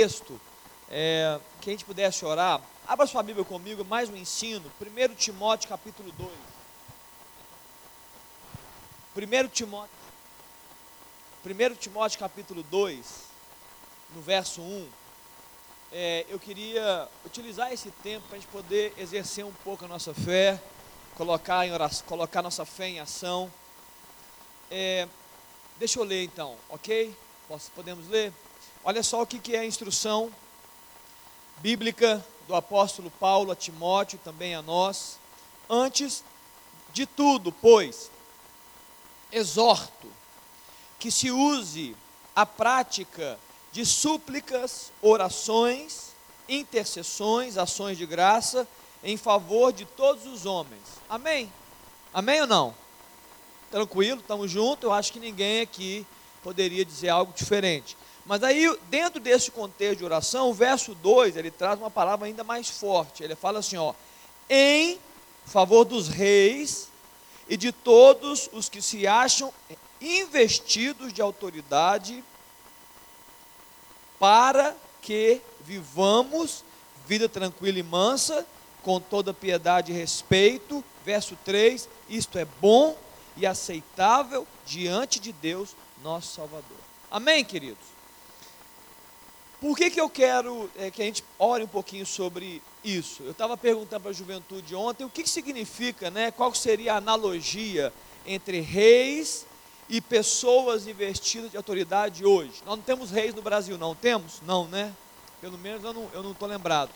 texto, é, que a gente pudesse orar, abra sua Bíblia comigo, mais um ensino, 1 Timóteo capítulo 2. 1 Timóteo, 1 Timóteo capítulo 2, no verso 1. É, eu queria utilizar esse tempo para a gente poder exercer um pouco a nossa fé, colocar, em oração, colocar nossa fé em ação. É, deixa eu ler então, ok? Posso, podemos ler? Olha só o que, é a instrução bíblica do apóstolo Paulo a Timóteo, também a nós. Antes de tudo, pois, exorto que se use a prática de súplicas, orações, intercessões, ações de graça em favor de todos os homens. Amém? Amém ou não? Tranquilo, estamos juntos. Eu acho que ninguém aqui poderia dizer algo diferente. Mas aí, dentro desse contexto de oração, o verso 2, ele traz uma palavra ainda mais forte. Ele fala assim, ó, em favor dos reis e de todos os que se acham investidos de autoridade, para que vivamos vida tranquila e mansa, com toda piedade e respeito. Verso 3: Isto é bom e aceitável diante de Deus, nosso Salvador. Amém, queridos? Por que, que eu quero é, que a gente ore um pouquinho sobre isso? Eu estava perguntando para a juventude ontem o que, que significa, né? Qual seria a analogia entre reis e pessoas investidas de autoridade hoje? Nós não temos reis no Brasil, não temos? Não, né? Pelo menos eu não estou lembrado.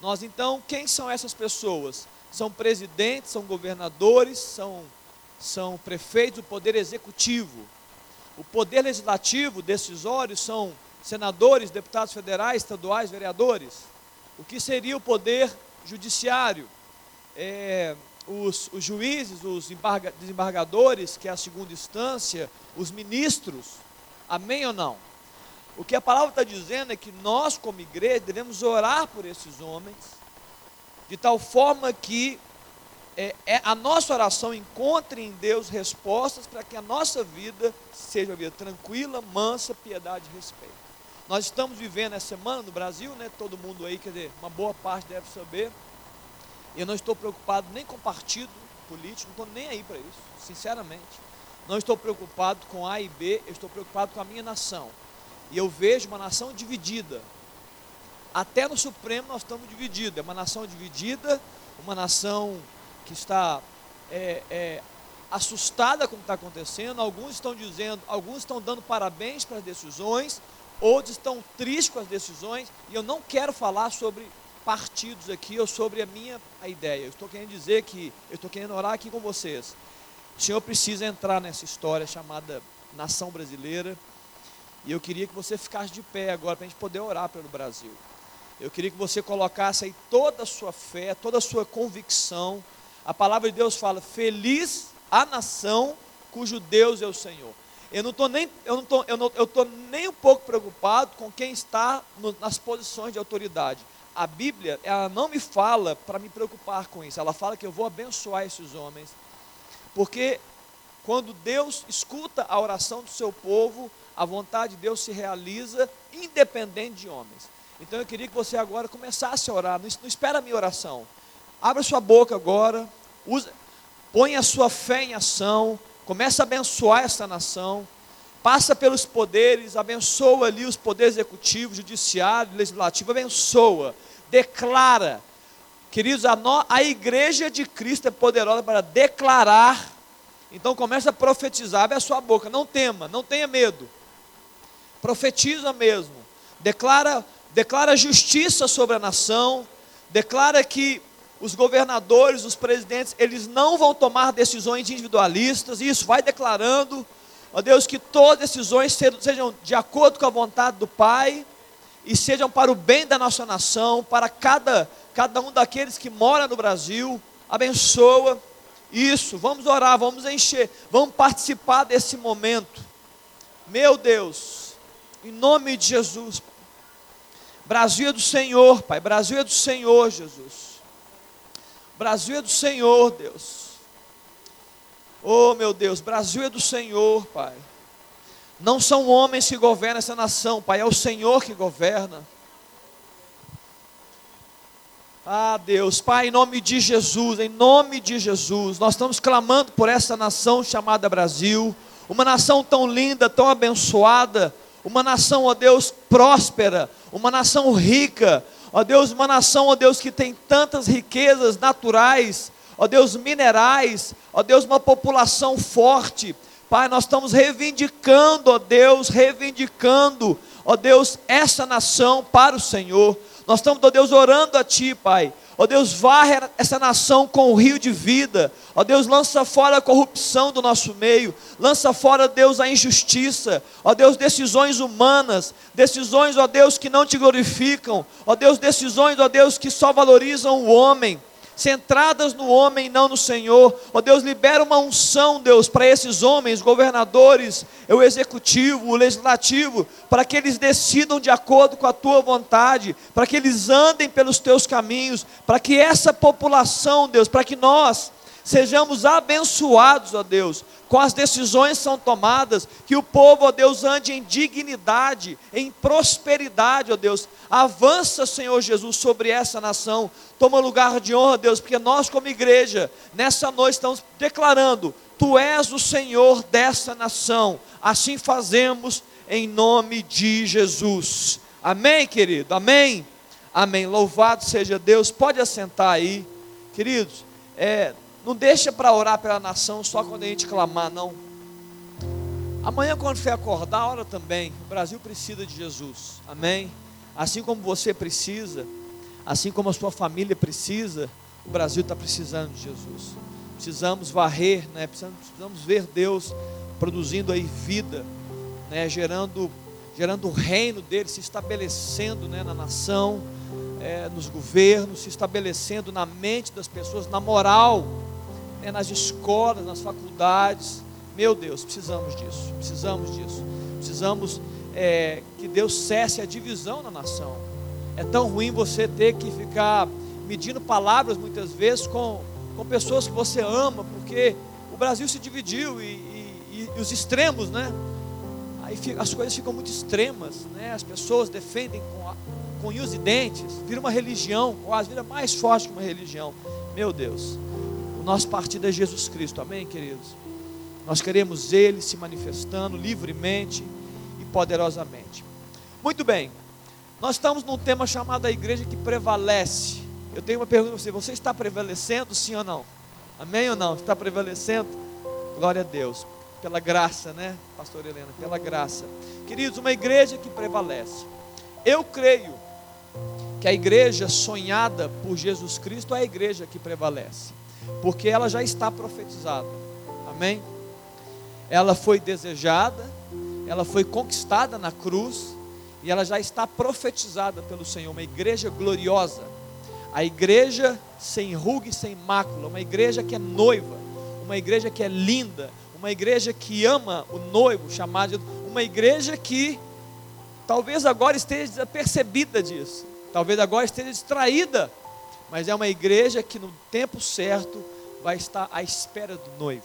Nós então, quem são essas pessoas? São presidentes, são governadores, são, são prefeitos, o poder executivo. O poder legislativo, decisório, são senadores, deputados federais, estaduais, vereadores. O que seria o poder judiciário? É, os, os, juízes, os desembargadores, que é a segunda instância, os ministros. Amém ou não? O que a palavra está dizendo é que nós, como igreja, devemos orar por esses homens, de tal forma que é, é, a nossa oração encontre em Deus respostas para que a nossa vida seja uma vida tranquila, mansa, piedade e respeito. Nós estamos vivendo essa semana no Brasil, né? Todo mundo aí, quer dizer, uma boa parte deve saber. Eu não estou preocupado nem com partido político, não estou nem aí para isso, sinceramente. Não estou preocupado com A e B, eu estou preocupado com a minha nação. E eu vejo uma nação dividida. Até no Supremo nós estamos divididos. É uma nação dividida, uma nação que está é, é, assustada com o que está acontecendo. Alguns estão dizendo, alguns estão dando parabéns para as decisões, outros estão tristes com as decisões, e eu não quero falar sobre partidos aqui ou sobre a minha a ideia. Eu estou querendo dizer que, eu estou querendo orar aqui com vocês. O Senhor precisa entrar nessa história chamada nação brasileira, e eu queria que você ficasse de pé agora para a gente poder orar pelo Brasil. Eu queria que você colocasse aí toda a sua fé, toda a sua convicção. A palavra de Deus fala: Feliz a nação cujo Deus é o Senhor. Eu não estou nem, eu não tô, eu não, eu tô nem um pouco preocupado com quem está no, nas posições de autoridade. A Bíblia, ela não me fala para me preocupar com isso. Ela fala que eu vou abençoar esses homens. Porque quando Deus escuta a oração do seu povo, a vontade de Deus se realiza independente de homens. Então eu queria que você agora começasse a orar. Não, não espera a minha oração. Abra sua boca agora. Usa, põe a sua fé em ação começa a abençoar essa nação, passa pelos poderes, abençoa ali os poderes executivo, judiciário, legislativo, abençoa, declara. Queridos, a, no, a igreja de Cristo é poderosa para declarar. Então começa a profetizar, abre a sua boca, não tema, não tenha medo. Profetiza mesmo. Declara, declara justiça sobre a nação, declara que os governadores, os presidentes, eles não vão tomar decisões individualistas, isso vai declarando, ó Deus, que todas as decisões sejam de acordo com a vontade do Pai e sejam para o bem da nossa nação, para cada, cada um daqueles que mora no Brasil, abençoa isso, vamos orar, vamos encher, vamos participar desse momento, meu Deus, em nome de Jesus, Brasil é do Senhor, Pai, Brasil é do Senhor, Jesus. Brasil é do Senhor, Deus. Oh, meu Deus, Brasil é do Senhor, Pai. Não são homens que governam essa nação, Pai, é o Senhor que governa. Ah, Deus, Pai, em nome de Jesus, em nome de Jesus, nós estamos clamando por essa nação chamada Brasil, uma nação tão linda, tão abençoada, uma nação, ó Deus, próspera, uma nação rica, ó Deus, uma nação, ó Deus, que tem tantas riquezas naturais, ó Deus, minerais, ó Deus, uma população forte. Pai, nós estamos reivindicando, ó Deus, reivindicando, ó Deus, essa nação para o Senhor. Nós estamos, ó Deus, orando a Ti, Pai. Ó Deus, varre essa nação com o rio de vida. Ó Deus, lança fora a corrupção do nosso meio. Lança fora, Deus, a injustiça. Ó Deus, decisões humanas. Decisões, ó Deus, que não te glorificam. Ó Deus, decisões, ó Deus, que só valorizam o homem centradas no homem não no Senhor. Ó oh, Deus, libera uma unção, Deus, para esses homens, governadores, o executivo, o legislativo, para que eles decidam de acordo com a tua vontade, para que eles andem pelos teus caminhos, para que essa população, Deus, para que nós sejamos abençoados, ó Deus, com as decisões que são tomadas, que o povo, ó Deus, ande em dignidade, em prosperidade, ó Deus. Avança, Senhor Jesus, sobre essa nação. Toma lugar de honra, Deus, porque nós, como igreja, nessa noite estamos declarando: Tu és o Senhor dessa nação. Assim fazemos em nome de Jesus. Amém, querido? Amém? Amém. Louvado seja Deus. Pode assentar aí, queridos. É, não deixa para orar pela nação só quando a gente clamar, não. Amanhã, quando for acordar, ora também. O Brasil precisa de Jesus. Amém? Assim como você precisa, assim como a sua família precisa, o Brasil está precisando de Jesus. Precisamos varrer, né? precisamos, precisamos ver Deus produzindo aí vida, né? gerando, gerando o reino dele se estabelecendo né? na nação, é, nos governos, se estabelecendo na mente das pessoas, na moral né, nas escolas, nas faculdades. Meu Deus, precisamos disso, precisamos disso. Precisamos é, que Deus cesse a divisão na nação. É tão ruim você ter que ficar medindo palavras muitas vezes com, com pessoas que você ama, porque o Brasil se dividiu e, e, e os extremos, né? Aí fica, as coisas ficam muito extremas, né? As pessoas defendem com, a, com unhos e dentes, vira uma religião, quase vira mais forte que uma religião. Meu Deus. O nosso partido é Jesus Cristo, amém, queridos? Nós queremos Ele se manifestando livremente e poderosamente. Muito bem, nós estamos num tema chamado a igreja que prevalece. Eu tenho uma pergunta para você: você está prevalecendo, sim ou não? Amém ou não? Está prevalecendo? Glória a Deus, pela graça, né, Pastor Helena? Pela graça. Queridos, uma igreja que prevalece. Eu creio que a igreja sonhada por Jesus Cristo é a igreja que prevalece porque ela já está profetizada. Amém? Ela foi desejada, ela foi conquistada na cruz e ela já está profetizada pelo Senhor, uma igreja gloriosa. A igreja sem ruga e sem mácula, uma igreja que é noiva, uma igreja que é linda, uma igreja que ama o noivo, chamado de uma igreja que talvez agora esteja percebida disso, talvez agora esteja distraída mas é uma igreja que no tempo certo vai estar à espera do noivo,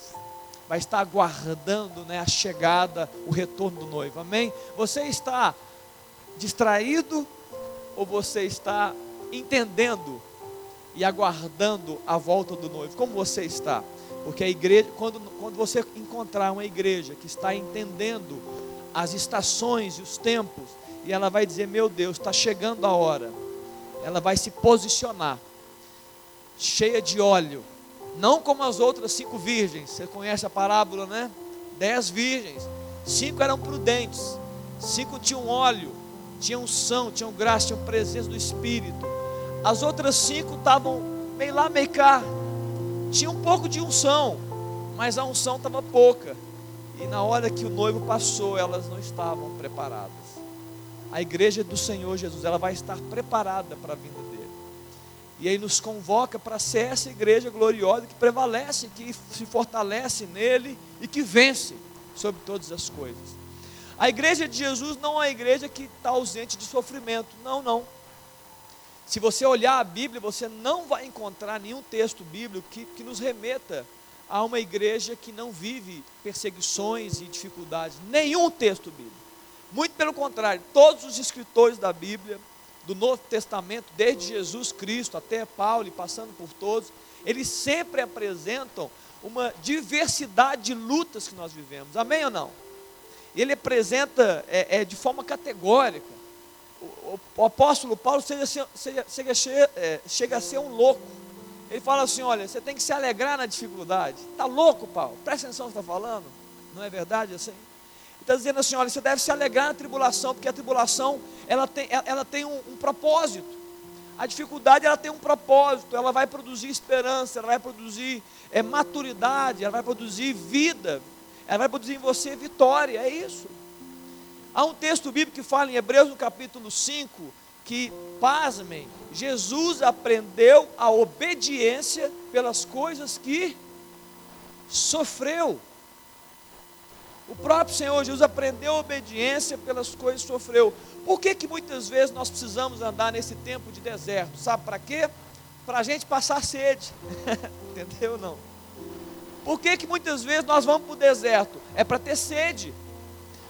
vai estar aguardando né, a chegada, o retorno do noivo. Amém? Você está distraído ou você está entendendo e aguardando a volta do noivo? Como você está? Porque a igreja, quando, quando você encontrar uma igreja que está entendendo as estações e os tempos, e ela vai dizer: Meu Deus, está chegando a hora, ela vai se posicionar cheia de óleo, não como as outras cinco virgens. Você conhece a parábola, né? Dez virgens, cinco eram prudentes, cinco tinham óleo, tinham unção, tinham graça, tinham presença do Espírito. As outras cinco estavam meio lá, meio cá, tinha um pouco de unção, mas a unção estava pouca. E na hora que o noivo passou, elas não estavam preparadas. A igreja do Senhor Jesus, ela vai estar preparada para a vinda e aí nos convoca para ser essa igreja gloriosa que prevalece, que se fortalece nele e que vence sobre todas as coisas. A igreja de Jesus não é uma igreja que está ausente de sofrimento. Não, não. Se você olhar a Bíblia, você não vai encontrar nenhum texto bíblico que, que nos remeta há uma igreja que não vive perseguições e dificuldades. Nenhum texto bíblico. Muito pelo contrário, todos os escritores da Bíblia, do Novo Testamento, desde Jesus Cristo até Paulo e passando por todos, eles sempre apresentam uma diversidade de lutas que nós vivemos. Amém ou não? Ele apresenta é, é de forma categórica. O, o, o apóstolo Paulo chega, é, chega a ser um louco. Ele fala assim: olha, você tem que se alegrar na dificuldade. Está louco, Paulo? Presta atenção no que está falando. Não é verdade assim? Está dizendo assim: olha, você deve se alegrar na tribulação, porque a tribulação ela tem, ela tem um, um, propósito. A dificuldade ela tem um propósito, ela vai produzir esperança, ela vai produzir é, maturidade, ela vai produzir vida, ela vai produzir em você vitória, é isso. Há um texto bíblico que fala em Hebreus no capítulo 5 que, pasmem, Jesus aprendeu a obediência pelas coisas que sofreu. O próprio Senhor Jesus aprendeu a obediência pelas coisas que sofreu. Por que, que muitas vezes nós precisamos andar nesse tempo de deserto? Sabe para quê? Para a gente passar sede. Entendeu não? Por que, que muitas vezes nós vamos para o deserto? É para ter sede.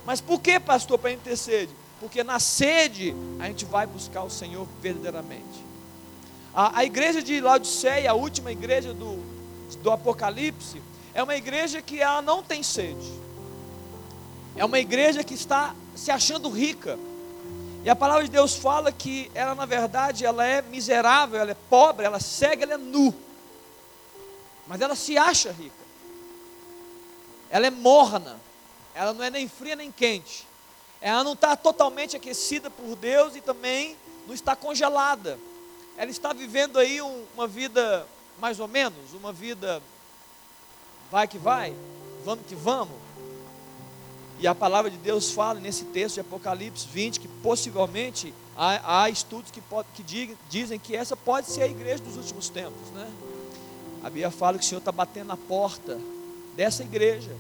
Mas por que, pastor, para a gente ter sede? Porque na sede a gente vai buscar o Senhor verdadeiramente. A, a igreja de Laodiceia, a última igreja do, do Apocalipse, é uma igreja que ela não tem sede. É uma igreja que está se achando rica. E a palavra de Deus fala que ela, na verdade, ela é miserável, ela é pobre, ela é cega, ela é nu. Mas ela se acha rica. Ela é morna. Ela não é nem fria nem quente. Ela não está totalmente aquecida por Deus e também não está congelada. Ela está vivendo aí um, uma vida mais ou menos, uma vida vai que vai, vamos que vamos. E a palavra de Deus fala nesse texto de Apocalipse 20 que possivelmente há, há estudos que, pode, que dizem que essa pode ser a igreja dos últimos tempos. Né? A Bíblia fala que o Senhor está batendo na porta dessa igreja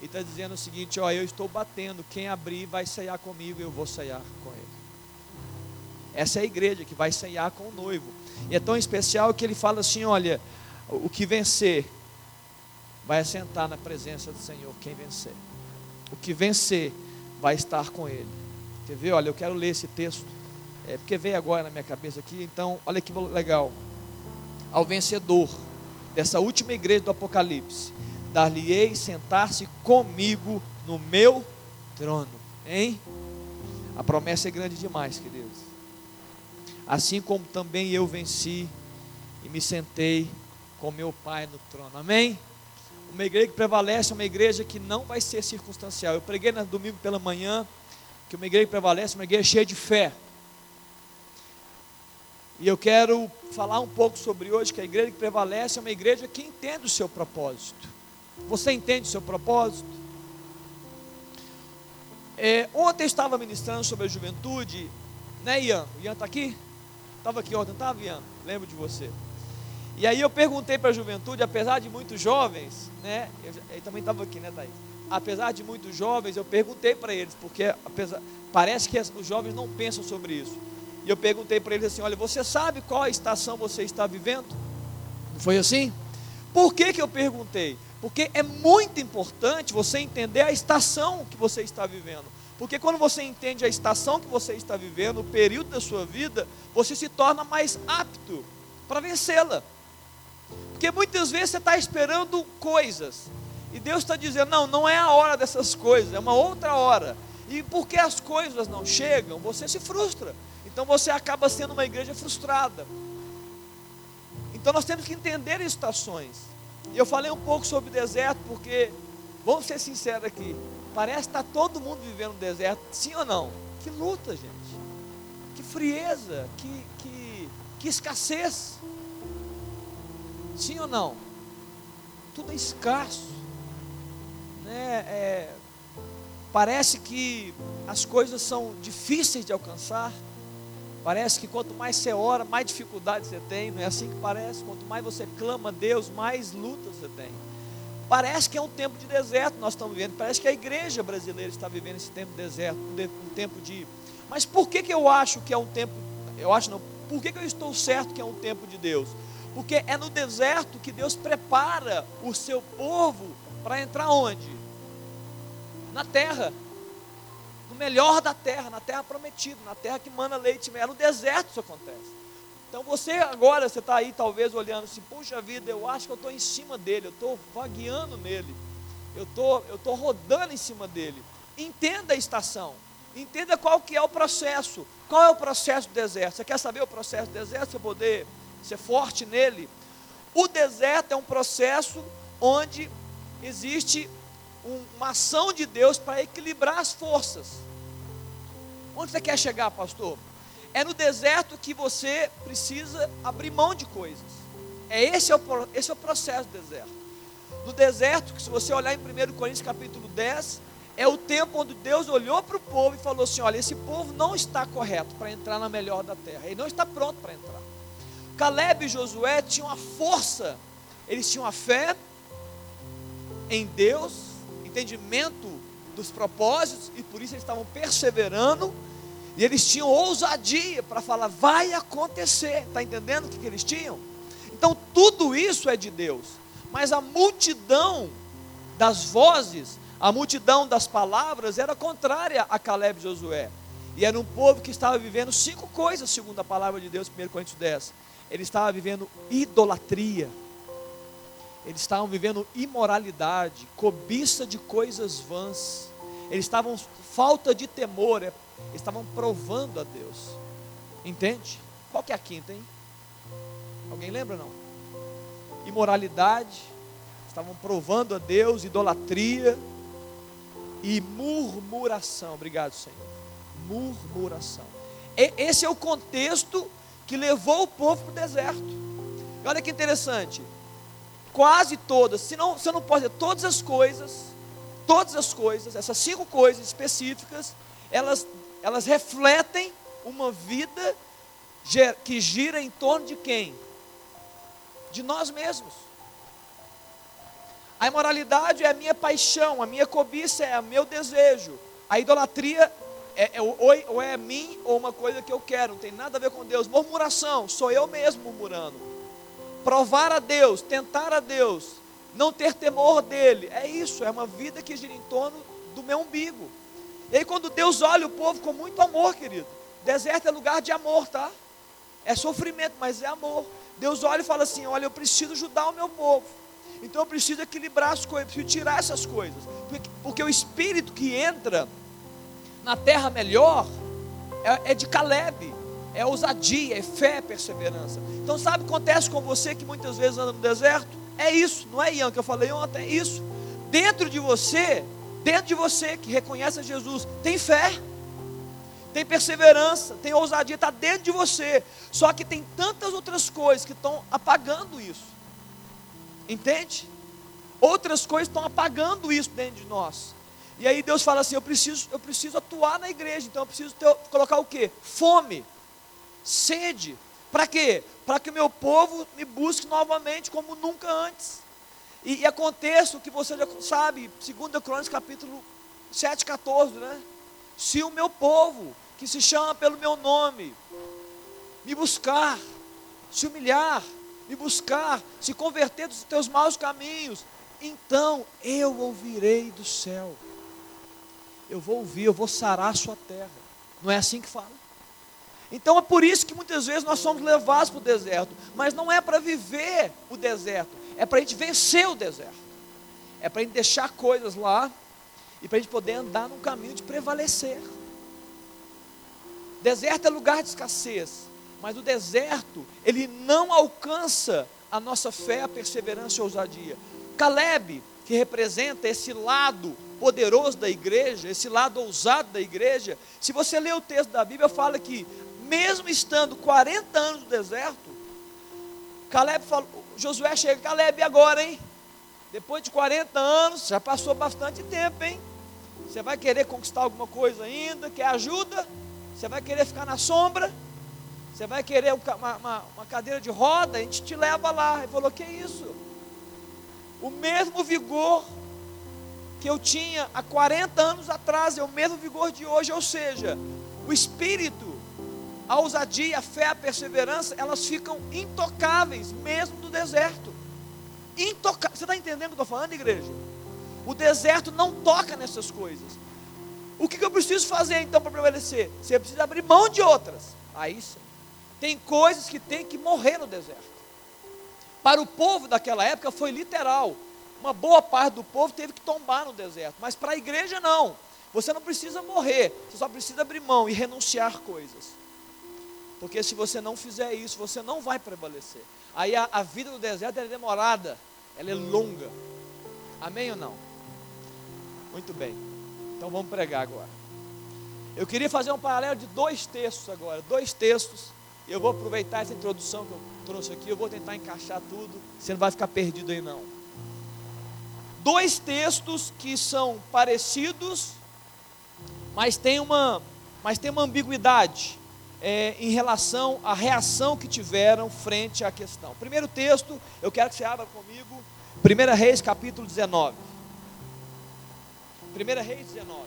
e está dizendo o seguinte: ó, eu estou batendo, quem abrir vai ceiar comigo e eu vou ceiar com ele. Essa é a igreja que vai ceiar com o noivo. E é tão especial que ele fala assim: olha, o que vencer vai assentar na presença do Senhor, quem vencer. O que vencer vai estar com ele. Quer ver? Olha, eu quero ler esse texto. É, porque veio agora na minha cabeça aqui. Então, olha que legal. Ao vencedor dessa última igreja do Apocalipse, dar-lhe-ei sentar-se comigo no meu trono. Hein? A promessa é grande demais, queridos. Assim como também eu venci e me sentei com meu Pai no trono. Amém? Uma igreja que prevalece é uma igreja que não vai ser circunstancial. Eu preguei no domingo pela manhã que uma igreja que prevalece é uma igreja cheia de fé. E eu quero falar um pouco sobre hoje que a igreja que prevalece é uma igreja que entende o seu propósito. Você entende o seu propósito? É, ontem eu estava ministrando sobre a juventude, né, Ian? O Ian está aqui? Estava aqui ontem, estava, Ian? Lembro de você. E aí eu perguntei para a juventude, apesar de muitos jovens, né? Ele também estava aqui, né, Thaís? Apesar de muitos jovens, eu perguntei para eles, porque apesar, parece que os jovens não pensam sobre isso. E eu perguntei para eles assim: olha, você sabe qual estação você está vivendo? Não foi assim? Por que, que eu perguntei? Porque é muito importante você entender a estação que você está vivendo. Porque quando você entende a estação que você está vivendo, o período da sua vida, você se torna mais apto para vencê-la. Porque muitas vezes você está esperando coisas. E Deus está dizendo: não, não é a hora dessas coisas, é uma outra hora. E porque as coisas não chegam, você se frustra. Então você acaba sendo uma igreja frustrada. Então nós temos que entender estações. E eu falei um pouco sobre deserto, porque, vamos ser sinceros aqui, parece que está todo mundo vivendo no deserto, sim ou não? Que luta, gente. Que frieza, que, que, que escassez. Sim ou não? Tudo é escasso. Né? É, parece que as coisas são difíceis de alcançar. Parece que quanto mais você ora, mais dificuldade você tem. Não é assim que parece? Quanto mais você clama a Deus, mais lutas você tem. Parece que é um tempo de deserto nós estamos vivendo. Parece que a igreja brasileira está vivendo esse tempo de deserto, um tempo de. Mas por que, que eu acho que é um tempo. Eu acho não. Por que, que eu estou certo que é um tempo de Deus? Porque é no deserto que Deus prepara o seu povo para entrar onde? Na terra. No melhor da terra, na terra prometida, na terra que mana leite. É no deserto isso acontece. Então você agora, você está aí talvez olhando assim, puxa vida, eu acho que eu estou em cima dele, eu estou vagueando nele, eu tô, estou rodando em cima dele. Entenda a estação, entenda qual que é o processo. Qual é o processo do deserto? Você quer saber o processo do deserto? Você poder ser forte nele? O deserto é um processo onde existe uma ação de Deus para equilibrar as forças. Onde você quer chegar, pastor? É no deserto que você precisa abrir mão de coisas. É esse, é o, esse é o processo do deserto. No deserto, que se você olhar em 1 Coríntios capítulo 10, é o tempo onde Deus olhou para o povo e falou assim: olha, esse povo não está correto para entrar na melhor da terra, ele não está pronto para entrar. Caleb e Josué tinham a força, eles tinham a fé em Deus, entendimento dos propósitos, e por isso eles estavam perseverando e eles tinham ousadia para falar, vai acontecer. Está entendendo o que, que eles tinham? Então tudo isso é de Deus. Mas a multidão das vozes, a multidão das palavras era contrária a Caleb e Josué. E era um povo que estava vivendo cinco coisas, segundo a palavra de Deus, 1 Coríntios 10. Ele estava vivendo idolatria. Eles estavam vivendo imoralidade, cobiça de coisas vãs. Eles estavam falta de temor, é estavam provando a Deus. Entende? Qual que é a quinta, hein? Alguém lembra não? Imoralidade, estavam provando a Deus, idolatria e murmuração. Obrigado, Senhor. Murmuração. E, esse é o contexto que levou o povo para o deserto. E olha que interessante. Quase todas, se não, se eu não posso dizer todas as coisas, todas as coisas, essas cinco coisas específicas, elas elas refletem uma vida que gira em torno de quem? De nós mesmos. A imoralidade é a minha paixão, a minha cobiça é o meu desejo. A idolatria é, é, ou, ou é mim ou uma coisa que eu quero, não tem nada a ver com Deus. Murmuração, sou eu mesmo murmurando. Provar a Deus, tentar a Deus, não ter temor dele, é isso, é uma vida que gira em torno do meu umbigo. E aí, quando Deus olha o povo com muito amor, querido, deserto é lugar de amor, tá? É sofrimento, mas é amor. Deus olha e fala assim: Olha, eu preciso ajudar o meu povo. Então eu preciso equilibrar as coisas, preciso tirar essas coisas. Porque, porque o espírito que entra na terra melhor é, é de Caleb, é ousadia, é fé, é perseverança. Então, sabe o que acontece com você que muitas vezes anda no deserto? É isso, não é Ian que eu falei ontem, é isso. Dentro de você dentro de você que reconhece a Jesus, tem fé, tem perseverança, tem ousadia, está dentro de você. Só que tem tantas outras coisas que estão apagando isso. Entende? Outras coisas estão apagando isso dentro de nós. E aí Deus fala assim: eu preciso, eu preciso atuar na igreja, então eu preciso ter, colocar o que? Fome, sede. Para quê? Para que o meu povo me busque novamente como nunca antes. E, e aconteça o que você já sabe, 2 Crônicas capítulo 7, 14, né? Se o meu povo, que se chama pelo meu nome, me buscar, se humilhar, me buscar, se converter dos teus maus caminhos, então eu ouvirei do céu. Eu vou ouvir, eu vou sarar a sua terra. Não é assim que fala? Então é por isso que muitas vezes nós somos levados para o deserto, mas não é para viver o deserto, é para a gente vencer o deserto. É para a gente deixar coisas lá e para a gente poder andar num caminho de prevalecer. Deserto é lugar de escassez, mas o deserto, ele não alcança a nossa fé, a perseverança e a ousadia. Caleb, que representa esse lado poderoso da igreja, esse lado ousado da igreja, se você ler o texto da Bíblia, fala que, mesmo estando 40 anos no deserto, Caleb falou, Josué chega, Caleb, agora, hein? Depois de 40 anos, já passou bastante tempo, hein? Você vai querer conquistar alguma coisa ainda? Quer ajuda? Você vai querer ficar na sombra? Você vai querer uma, uma, uma cadeira de roda? A gente te leva lá. Ele falou: Que isso? O mesmo vigor que eu tinha há 40 anos atrás é o mesmo vigor de hoje, ou seja, o espírito a ousadia, a fé, a perseverança, elas ficam intocáveis, mesmo no deserto. Intocáveis. Você está entendendo o que eu estou falando, igreja? O deserto não toca nessas coisas. O que, que eu preciso fazer então para prevalecer? Você precisa abrir mão de outras. Aí sim. Tem coisas que tem que morrer no deserto. Para o povo daquela época foi literal. Uma boa parte do povo teve que tombar no deserto. Mas para a igreja não. Você não precisa morrer. Você só precisa abrir mão e renunciar coisas. Porque se você não fizer isso, você não vai prevalecer. Aí a, a vida no deserto é demorada, ela é longa. Amém ou não? Muito bem. Então vamos pregar agora. Eu queria fazer um paralelo de dois textos agora, dois textos. Eu vou aproveitar essa introdução que eu trouxe aqui, eu vou tentar encaixar tudo. Você não vai ficar perdido aí não. Dois textos que são parecidos, mas tem uma, mas tem uma ambiguidade é, em relação à reação que tiveram frente à questão. Primeiro texto, eu quero que você abra comigo, 1 Reis capítulo 19. 1 Reis 19.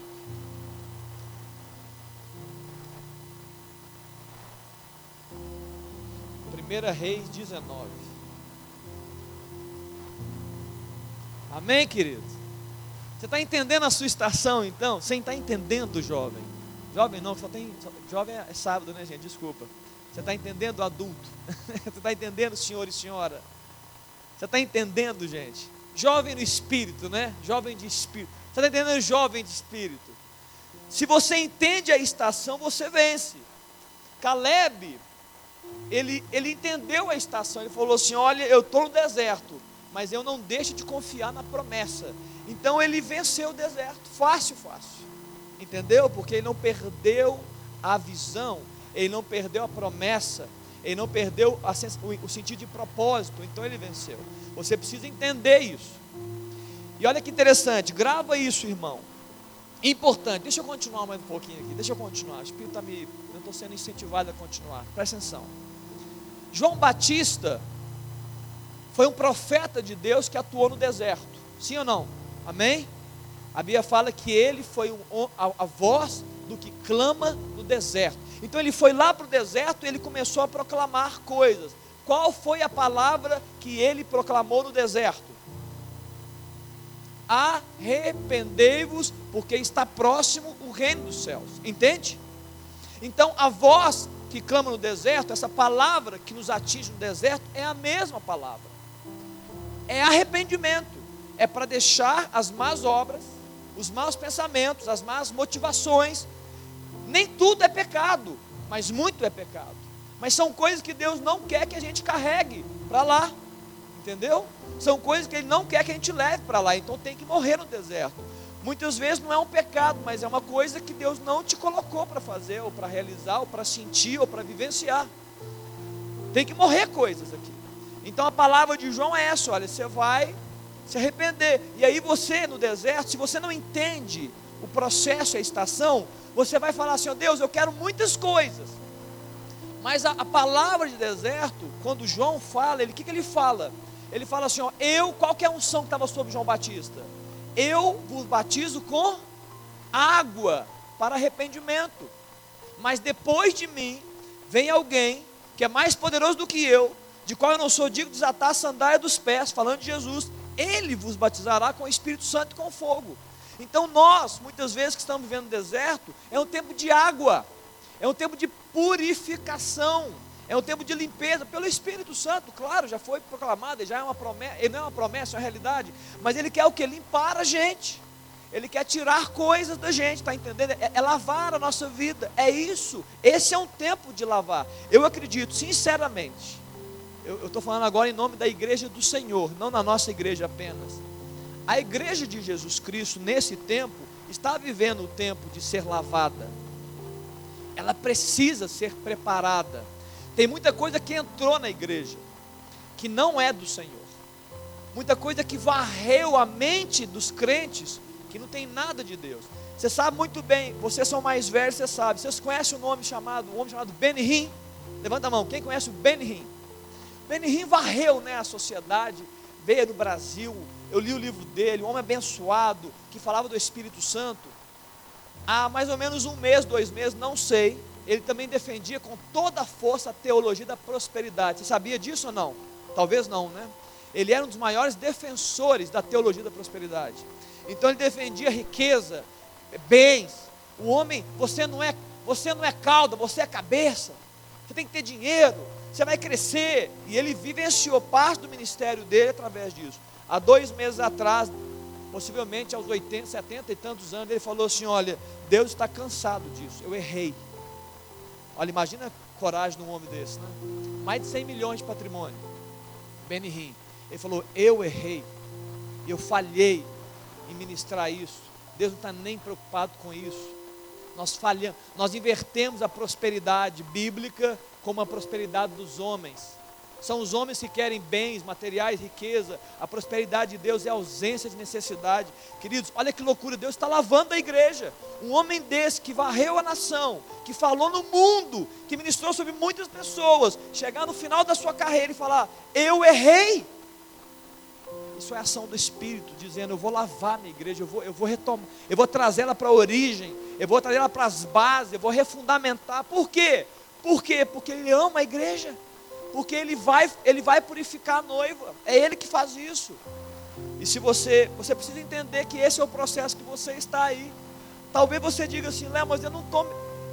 Primeira Reis 19. Amém, querido? Você está entendendo a sua estação, então? Você está entendendo, jovem? Jovem não, só tem. Só, jovem é sábado, né, gente? Desculpa. Você está entendendo, adulto? Você está entendendo, senhor e senhora? Você está entendendo, gente? Jovem no espírito, né? Jovem de espírito. Você está entendendo, jovem de espírito? Se você entende a estação, você vence. Caleb, ele, ele entendeu a estação. Ele falou assim: Olha, eu estou no deserto, mas eu não deixo de confiar na promessa. Então ele venceu o deserto, fácil, fácil. Entendeu? Porque ele não perdeu a visão, ele não perdeu a promessa, ele não perdeu a, o, o sentido de propósito, então ele venceu. Você precisa entender isso. E olha que interessante, grava isso, irmão. Importante, deixa eu continuar mais um pouquinho aqui, deixa eu continuar. O Espírito está me. Eu estou sendo incentivado a continuar. Presta atenção. João Batista foi um profeta de Deus que atuou no deserto. Sim ou não? Amém? A Bíblia fala que ele foi um, a, a voz do que clama no deserto. Então ele foi lá para o deserto e ele começou a proclamar coisas. Qual foi a palavra que ele proclamou no deserto? Arrependei-vos, porque está próximo o reino dos céus. Entende? Então a voz que clama no deserto, essa palavra que nos atinge no deserto, é a mesma palavra. É arrependimento. É para deixar as más obras os maus pensamentos, as más motivações. Nem tudo é pecado, mas muito é pecado. Mas são coisas que Deus não quer que a gente carregue para lá. Entendeu? São coisas que Ele não quer que a gente leve para lá. Então tem que morrer no deserto. Muitas vezes não é um pecado, mas é uma coisa que Deus não te colocou para fazer, ou para realizar, ou para sentir, ou para vivenciar. Tem que morrer coisas aqui. Então a palavra de João é essa: olha, você vai se arrepender. E aí você no deserto, se você não entende o processo, a estação, você vai falar assim: ó oh, Deus, eu quero muitas coisas. Mas a, a, palavra de deserto, quando João fala, ele o que, que ele fala? Ele fala assim: ó, eu, qual que é a unção que estava sobre João Batista? Eu vos batizo com água para arrependimento. Mas depois de mim vem alguém que é mais poderoso do que eu, de qual eu não sou digno de desatar a sandália dos pés, falando de Jesus ele vos batizará com o Espírito Santo e com fogo. Então nós, muitas vezes que estamos vivendo no deserto, é um tempo de água, é um tempo de purificação, é um tempo de limpeza pelo Espírito Santo, claro, já foi proclamado, já é uma promessa, ele não é uma promessa, é uma realidade, mas ele quer o que? Limpar a gente. Ele quer tirar coisas da gente, está entendendo? É, é, lavar a nossa vida, é isso. Esse é um tempo de lavar. Eu acredito, sinceramente, eu estou falando agora em nome da igreja do Senhor, não na nossa igreja apenas. A igreja de Jesus Cristo, nesse tempo, está vivendo o tempo de ser lavada. Ela precisa ser preparada. Tem muita coisa que entrou na igreja, que não é do Senhor. Muita coisa que varreu a mente dos crentes, que não tem nada de Deus. Você sabe muito bem, vocês são mais velhos, você sabe. Vocês conhecem o nome chamado, um homem chamado Benihim? Levanta a mão, quem conhece o Benihim? Benihim varreu né, a sociedade, veio do Brasil. Eu li o livro dele, um homem abençoado, que falava do Espírito Santo. Há mais ou menos um mês, dois meses, não sei. ele também defendia com toda a força a teologia da prosperidade. Você sabia disso ou não? Talvez não, né? Ele era um dos maiores defensores da teologia da prosperidade. Então ele defendia riqueza, bens. O homem, você não é, você não é cauda, você é cabeça. Você tem que ter dinheiro, você vai crescer. E ele vivenciou parte do ministério dele através disso. Há dois meses atrás, possivelmente aos 80, 70 e tantos anos, ele falou assim: Olha, Deus está cansado disso, eu errei. Olha, imagina a coragem de um homem desse, né? Mais de 100 milhões de patrimônio. Benny Hinn. Ele falou: Eu errei, eu falhei em ministrar isso. Deus não está nem preocupado com isso. Nós falhamos, nós invertemos a prosperidade bíblica como a prosperidade dos homens. São os homens que querem bens, materiais, riqueza. A prosperidade de Deus é ausência de necessidade. Queridos, olha que loucura, Deus está lavando a igreja. Um homem desse que varreu a nação, que falou no mundo, que ministrou sobre muitas pessoas, chegar no final da sua carreira e falar: Eu errei. Isso é ação do Espírito, dizendo: Eu vou lavar minha igreja, eu vou, eu vou retomar, eu vou trazê-la para a origem, eu vou trazê-la para as bases, eu vou refundamentar. Por quê? Por quê? Porque Ele ama a igreja porque ele vai, ele vai purificar a noiva. É ele que faz isso. E se você, você precisa entender que esse é o processo que você está aí. Talvez você diga assim, Léo, mas eu não estou.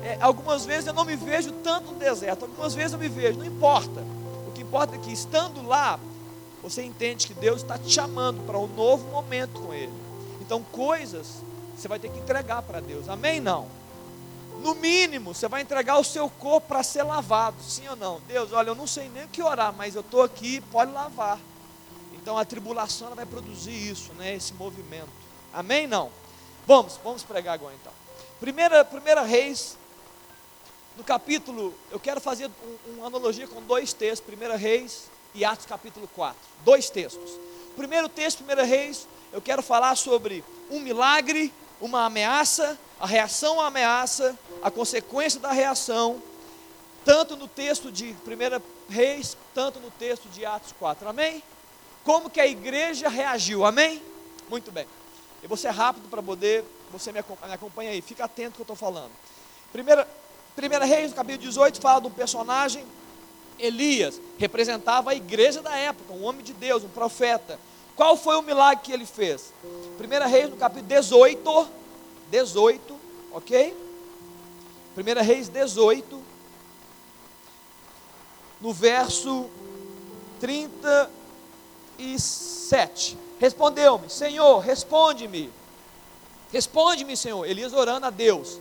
É, algumas vezes eu não me vejo tanto no deserto, algumas vezes eu me vejo, não importa. O que importa é que estando lá, você entende que Deus está te chamando para um novo momento com Ele. Então, coisas você vai ter que entregar para Deus. Amém? Não. No mínimo, você vai entregar o seu corpo para ser lavado, sim ou não? Deus, olha, eu não sei nem o que orar, mas eu estou aqui, pode lavar. Então a tribulação vai produzir isso, né? Esse movimento. Amém? Não? Vamos, vamos pregar agora então. Primeira, primeira Reis, no capítulo, eu quero fazer um, uma analogia com dois textos, Primeira Reis e Atos capítulo 4. Dois textos. Primeiro texto, Primeira Reis, eu quero falar sobre um milagre, uma ameaça, a reação à ameaça a consequência da reação, tanto no texto de 1 Reis, tanto no texto de Atos 4. Amém? Como que a igreja reagiu? Amém? Muito bem. Eu vou ser rápido para poder, você me acompanha, aí, fica atento que eu estou falando. Primeira, primeira Reis, no capítulo 18, fala de um personagem, Elias, representava a igreja da época, um homem de Deus, um profeta. Qual foi o milagre que ele fez? Primeira Reis, no capítulo 18, 18, ok? 1 Reis 18, no verso 37. Respondeu-me, Senhor, responde-me. Responde-me, Senhor. Elias orando a Deus,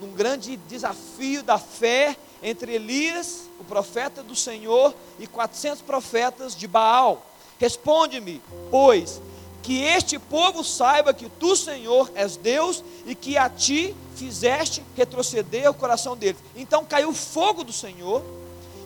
num grande desafio da fé entre Elias, o profeta do Senhor, e 400 profetas de Baal. Responde-me, pois, que este povo saiba que tu, Senhor, és Deus e que a ti fizeste retroceder o coração deles. Então caiu fogo do Senhor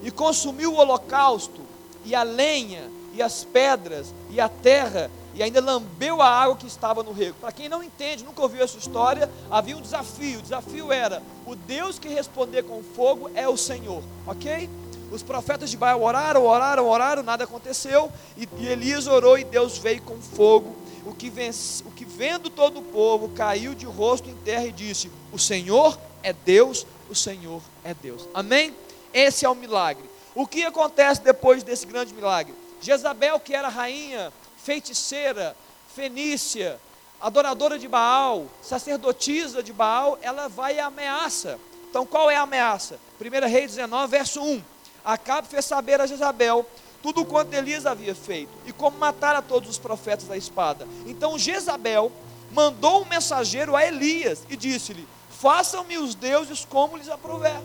e consumiu o holocausto e a lenha e as pedras e a terra e ainda lambeu a água que estava no rego. Para quem não entende, nunca ouviu essa história, havia um desafio. O desafio era: o Deus que responder com fogo é o Senhor, ok? Os profetas de Baal oraram, oraram, oraram, nada aconteceu. E, Elias orou e Deus veio com fogo. O que, vence, o que vendo todo o povo caiu de rosto em terra e disse: O Senhor é Deus, o Senhor é Deus. Amém? Esse é o milagre. O que acontece depois desse grande milagre? Jezabel, que era rainha, feiticeira, fenícia, adoradora de Baal, sacerdotisa de Baal, ela vai e ameaça. Então qual é a ameaça? 1 Reis 19, verso 1. Acabe fez saber a Jezabel tudo quanto Elias havia feito e como matar a todos os profetas da espada. Então Jezabel mandou um mensageiro a Elias e disse-lhe: Façam-me os deuses como lhes aprover.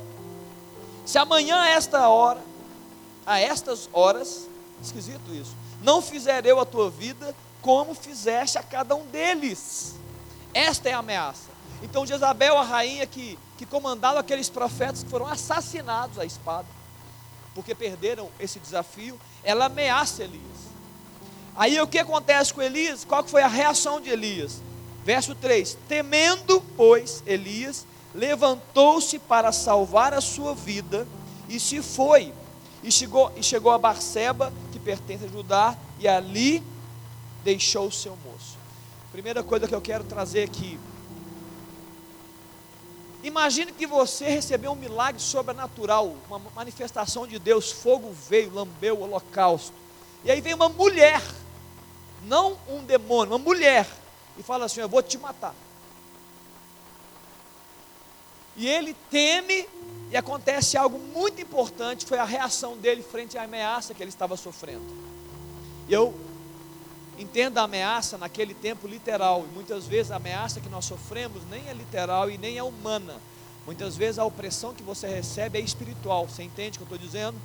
Se amanhã a esta hora, a estas horas, esquisito isso, não fizer eu a tua vida como fizeste a cada um deles. Esta é a ameaça. Então Jezabel, a rainha que, que comandava aqueles profetas que foram assassinados à espada, porque perderam esse desafio, ela ameaça Elias. Aí o que acontece com Elias? Qual foi a reação de Elias? Verso 3: Temendo, pois, Elias levantou-se para salvar a sua vida e se foi. E chegou, e chegou a Barseba, que pertence a Judá, e ali deixou o seu moço. Primeira coisa que eu quero trazer aqui. Imagine que você recebeu um milagre sobrenatural, uma manifestação de Deus, fogo veio, lambeu o holocausto. E aí vem uma mulher, não um demônio, uma mulher, e fala assim: Eu vou te matar. E ele teme, e acontece algo muito importante: foi a reação dele frente à ameaça que ele estava sofrendo. E eu entendo a ameaça naquele tempo literal, e muitas vezes a ameaça que nós sofremos nem é literal e nem é humana. Muitas vezes a opressão que você recebe é espiritual. Você entende o que eu estou dizendo?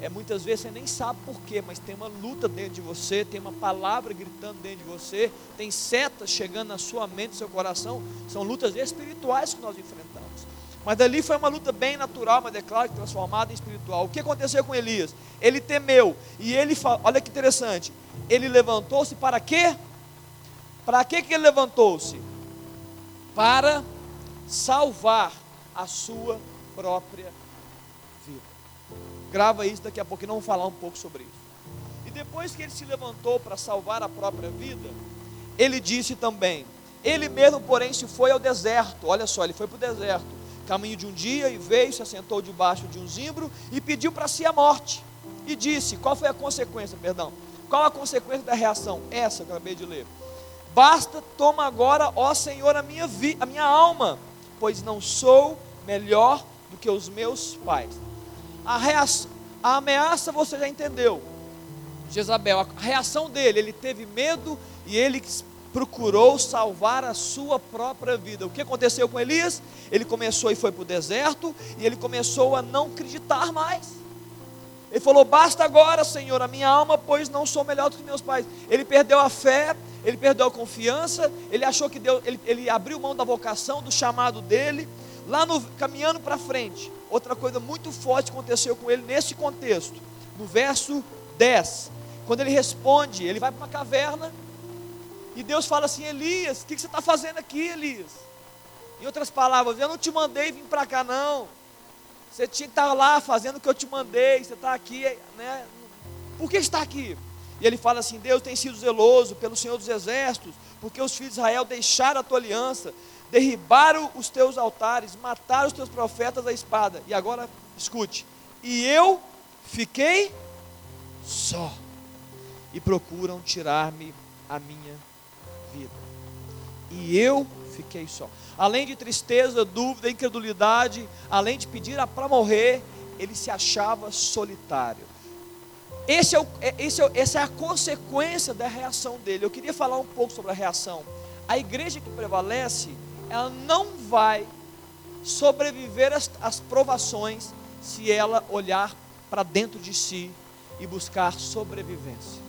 É muitas vezes você nem sabe por quê, mas tem uma luta dentro de você, tem uma palavra gritando dentro de você, tem setas chegando na sua mente, no seu coração. São lutas espirituais que nós enfrentamos. Mas dali foi uma luta bem natural, mas é claro que transformada em espiritual. O que aconteceu com Elias? Ele temeu. E ele, olha que interessante, ele levantou-se para quê? Para que que ele levantou-se? Para salvar a sua própria vida. Grava isso daqui a pouco, não vamos falar um pouco sobre isso. E depois que ele se levantou para salvar a própria vida, ele disse também: Ele mesmo, porém, se foi ao deserto. Olha só, ele foi para o deserto caminho de um dia, e veio, se assentou debaixo de um zimbro e pediu para si a morte. E disse: Qual foi a consequência? Perdão. Qual a consequência da reação? Essa que eu acabei de ler. Basta, toma agora, ó Senhor, a minha, vi, a minha alma, pois não sou melhor do que os meus pais. A, reação, a ameaça você já entendeu. Jezabel, a reação dele, ele teve medo e ele procurou salvar a sua própria vida. O que aconteceu com Elias? Ele começou e foi para o deserto, e ele começou a não acreditar mais. Ele falou: Basta agora, Senhor, a minha alma, pois não sou melhor do que meus pais. Ele perdeu a fé, ele perdeu a confiança, ele achou que Deus, ele, ele abriu mão da vocação, do chamado dele. Lá no, caminhando para frente, outra coisa muito forte aconteceu com ele nesse contexto, no verso 10. Quando ele responde, ele vai para uma caverna, e Deus fala assim: Elias, o que, você está fazendo aqui, Elias? Em outras palavras, eu não te mandei vir para cá, não. Você tinha que estar lá fazendo o que eu te mandei. Você está aqui, né? Por que está aqui? E ele fala assim: Deus tem sido zeloso pelo Senhor dos Exércitos, porque os filhos de Israel deixaram a tua aliança, derribaram os teus altares, mataram os teus profetas à espada. E agora, escute: e eu fiquei só, e procuram tirar-me a minha vida. E eu fiquei só. Além de tristeza, dúvida, incredulidade, além de pedir para morrer, ele se achava solitário. Esse é o, é, esse é, essa é a consequência da reação dele. Eu queria falar um pouco sobre a reação. A igreja que prevalece, ela não vai sobreviver às, às provações se ela olhar para dentro de si e buscar sobrevivência.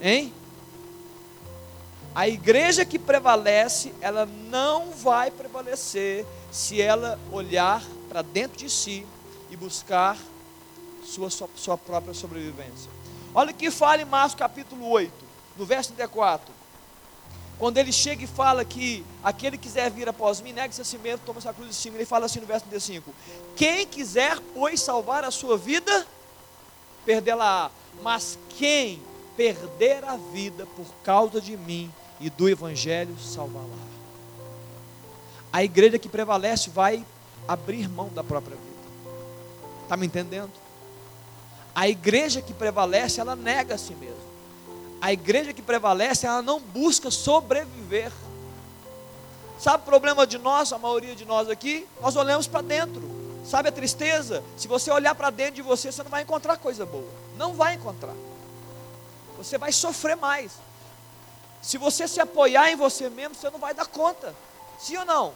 Hein? A igreja que prevalece, ela não vai prevalecer se ela olhar para dentro de si e buscar sua, sua, sua própria sobrevivência. Olha o que fala em Marcos capítulo 8, no verso 34. Quando ele chega e fala que aquele que quiser vir após mim, negue-se a si mesmo, toma essa cruz de cima. Ele fala assim no verso 35: Quem quiser, pois, salvar a sua vida, perdê-la. Mas quem perder a vida por causa de mim, e do Evangelho salvar lá. A igreja que prevalece vai abrir mão da própria vida. Está me entendendo? A igreja que prevalece, ela nega a si mesma. A igreja que prevalece, ela não busca sobreviver. Sabe o problema de nós, a maioria de nós aqui? Nós olhamos para dentro. Sabe a tristeza? Se você olhar para dentro de você, você não vai encontrar coisa boa. Não vai encontrar. Você vai sofrer mais. Se você se apoiar em você mesmo, você não vai dar conta. Sim ou não?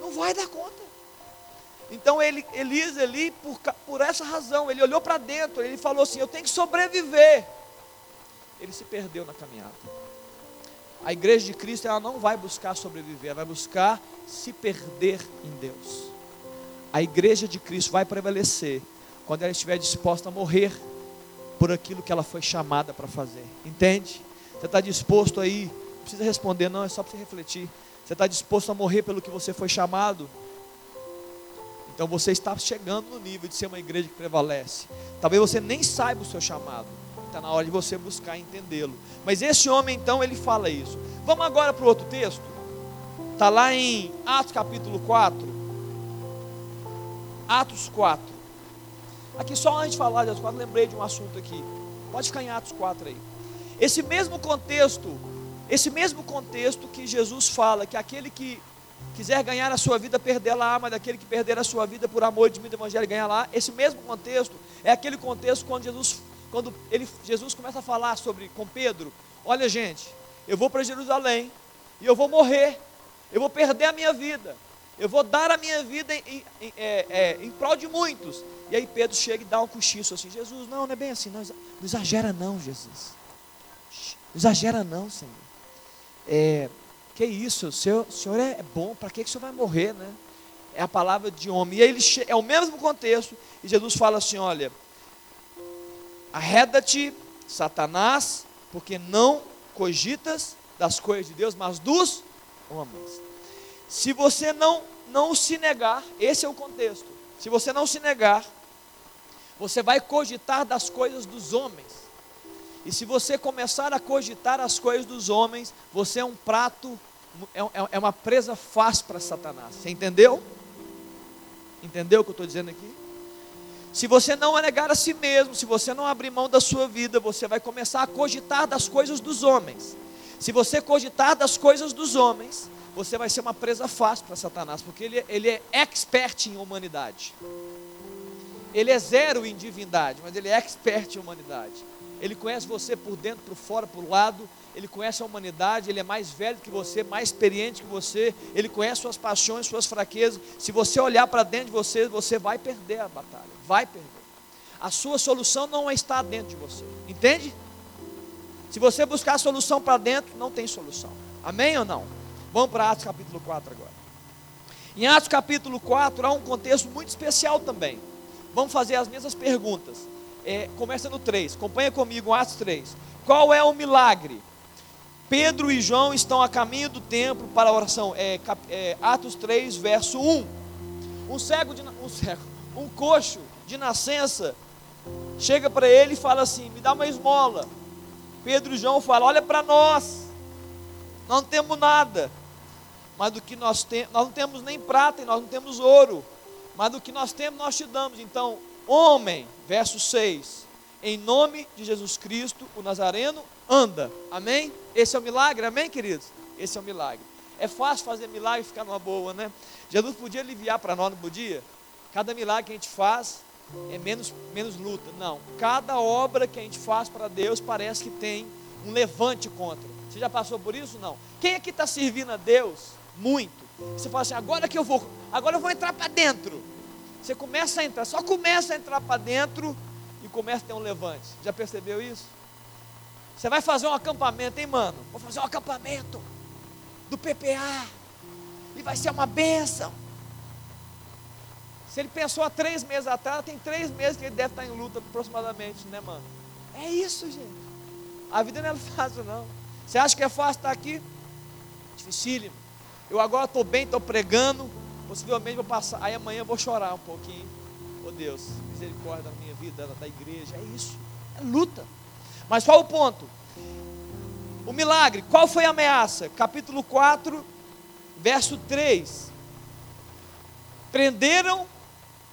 Não vai dar conta. Então ele, Elias ali, por, por essa razão, ele olhou para dentro, ele falou assim: Eu tenho que sobreviver. Ele se perdeu na caminhada. A igreja de Cristo ela não vai buscar sobreviver, ela vai buscar se perder em Deus. A igreja de Cristo vai prevalecer quando ela estiver disposta a morrer por aquilo que ela foi chamada para fazer. Entende? Você está disposto aí? Não precisa responder, não, é só para você refletir. Você está disposto a morrer pelo que você foi chamado? Então você está chegando no nível de ser uma igreja que prevalece. Talvez você nem saiba o seu chamado. Está na hora de você buscar entendê-lo. Mas esse homem, então, ele fala isso. Vamos agora para o outro texto. Está lá em Atos capítulo 4. Atos 4. Aqui só antes de falar de Atos 4, lembrei de um assunto aqui. Pode ficar em Atos 4 aí. Esse mesmo contexto, esse mesmo contexto que Jesus fala que aquele que quiser ganhar a sua vida, perder lá, mas daquele que perder a sua vida por amor de mim do evangelho ganhar lá, esse mesmo contexto é aquele contexto quando Jesus, quando ele, Jesus começa a falar sobre com Pedro, olha gente, eu vou para Jerusalém e eu vou morrer, eu vou perder a minha vida, eu vou dar a minha vida em, em, é, é, em prol de muitos. E aí Pedro chega e dá um cochicho assim, Jesus, não, não é bem assim, não, não exagera não, Jesus. Exagera não, Senhor. É, que isso, o senhor, o senhor é, bom, para que, que o senhor vai morrer, né? É a palavra de homem. E ele é o mesmo contexto, e Jesus fala assim: olha, arreda-te, Satanás, porque não cogitas das coisas de Deus, mas dos homens. Se você não, não se negar, esse é o contexto. Se você não se negar, você vai cogitar das coisas dos homens. E se você começar a cogitar as coisas dos homens, você é um prato, é, é, é uma presa fácil para Satanás. Você entendeu? Entendeu o que eu estou dizendo aqui? Se você não negar a si mesmo, se você não abrir mão da sua vida, você vai começar a cogitar das coisas dos homens. Se você cogitar das coisas dos homens, você vai ser uma presa fácil para Satanás, porque ele, ele é expert em humanidade. Ele é zero em divindade, mas ele é expert em humanidade. Ele conhece você por dentro, por fora, por lado. Ele conhece a humanidade. Ele é mais velho que você, mais experiente que você. Ele conhece suas paixões, suas fraquezas. Se você olhar para dentro de você, você vai perder a batalha. Vai perder. A sua solução não está dentro de você. Entende? Se você buscar a solução para dentro, não tem solução. Amém ou não? Vamos para Atos capítulo 4 agora. Em Atos capítulo 4 há um contexto muito especial também. Vamos fazer as mesmas perguntas. É, começa no 3. Acompanha comigo Atos 3. Qual é o milagre? Pedro e João estão a caminho do templo para a oração. É, é, Atos 3, verso 1. Um cego, de, um cego, um coxo de nascença chega para ele e fala assim: Me dá uma esmola. Pedro e João falam: Olha para nós, nós não temos nada, mas do que nós temos, nós não temos nem prata e nós não temos ouro, mas do que nós temos nós te damos. Então, homem, verso 6, em nome de Jesus Cristo, o Nazareno, anda. Amém? Esse é o milagre, amém, queridos? Esse é o milagre. É fácil fazer milagre e ficar numa boa, né? Jesus podia aliviar para nós, não podia? Cada milagre que a gente faz é menos, menos luta. Não. Cada obra que a gente faz para Deus parece que tem um levante contra. Você já passou por isso? Não. Quem aqui está servindo a Deus? Muito. Você fala assim, agora que eu vou, agora eu vou entrar para dentro. Você começa a entrar, só começa a entrar para dentro e começa a ter um levante. Já percebeu isso? Você vai fazer um acampamento, hein, mano? Vou fazer um acampamento do PPA. E vai ser uma bênção. Se ele pensou há três meses atrás, tem três meses que ele deve estar em luta aproximadamente, né, mano? É isso, gente. A vida não é fácil, não. Você acha que é fácil estar aqui? Dificílimo. Eu agora estou bem, estou pregando. Possivelmente vou passar. Aí amanhã vou chorar um pouquinho. Oh Deus, misericórdia da minha vida, da igreja. É isso. É luta. Mas qual o ponto? O milagre. Qual foi a ameaça? Capítulo 4, verso 3. Prenderam,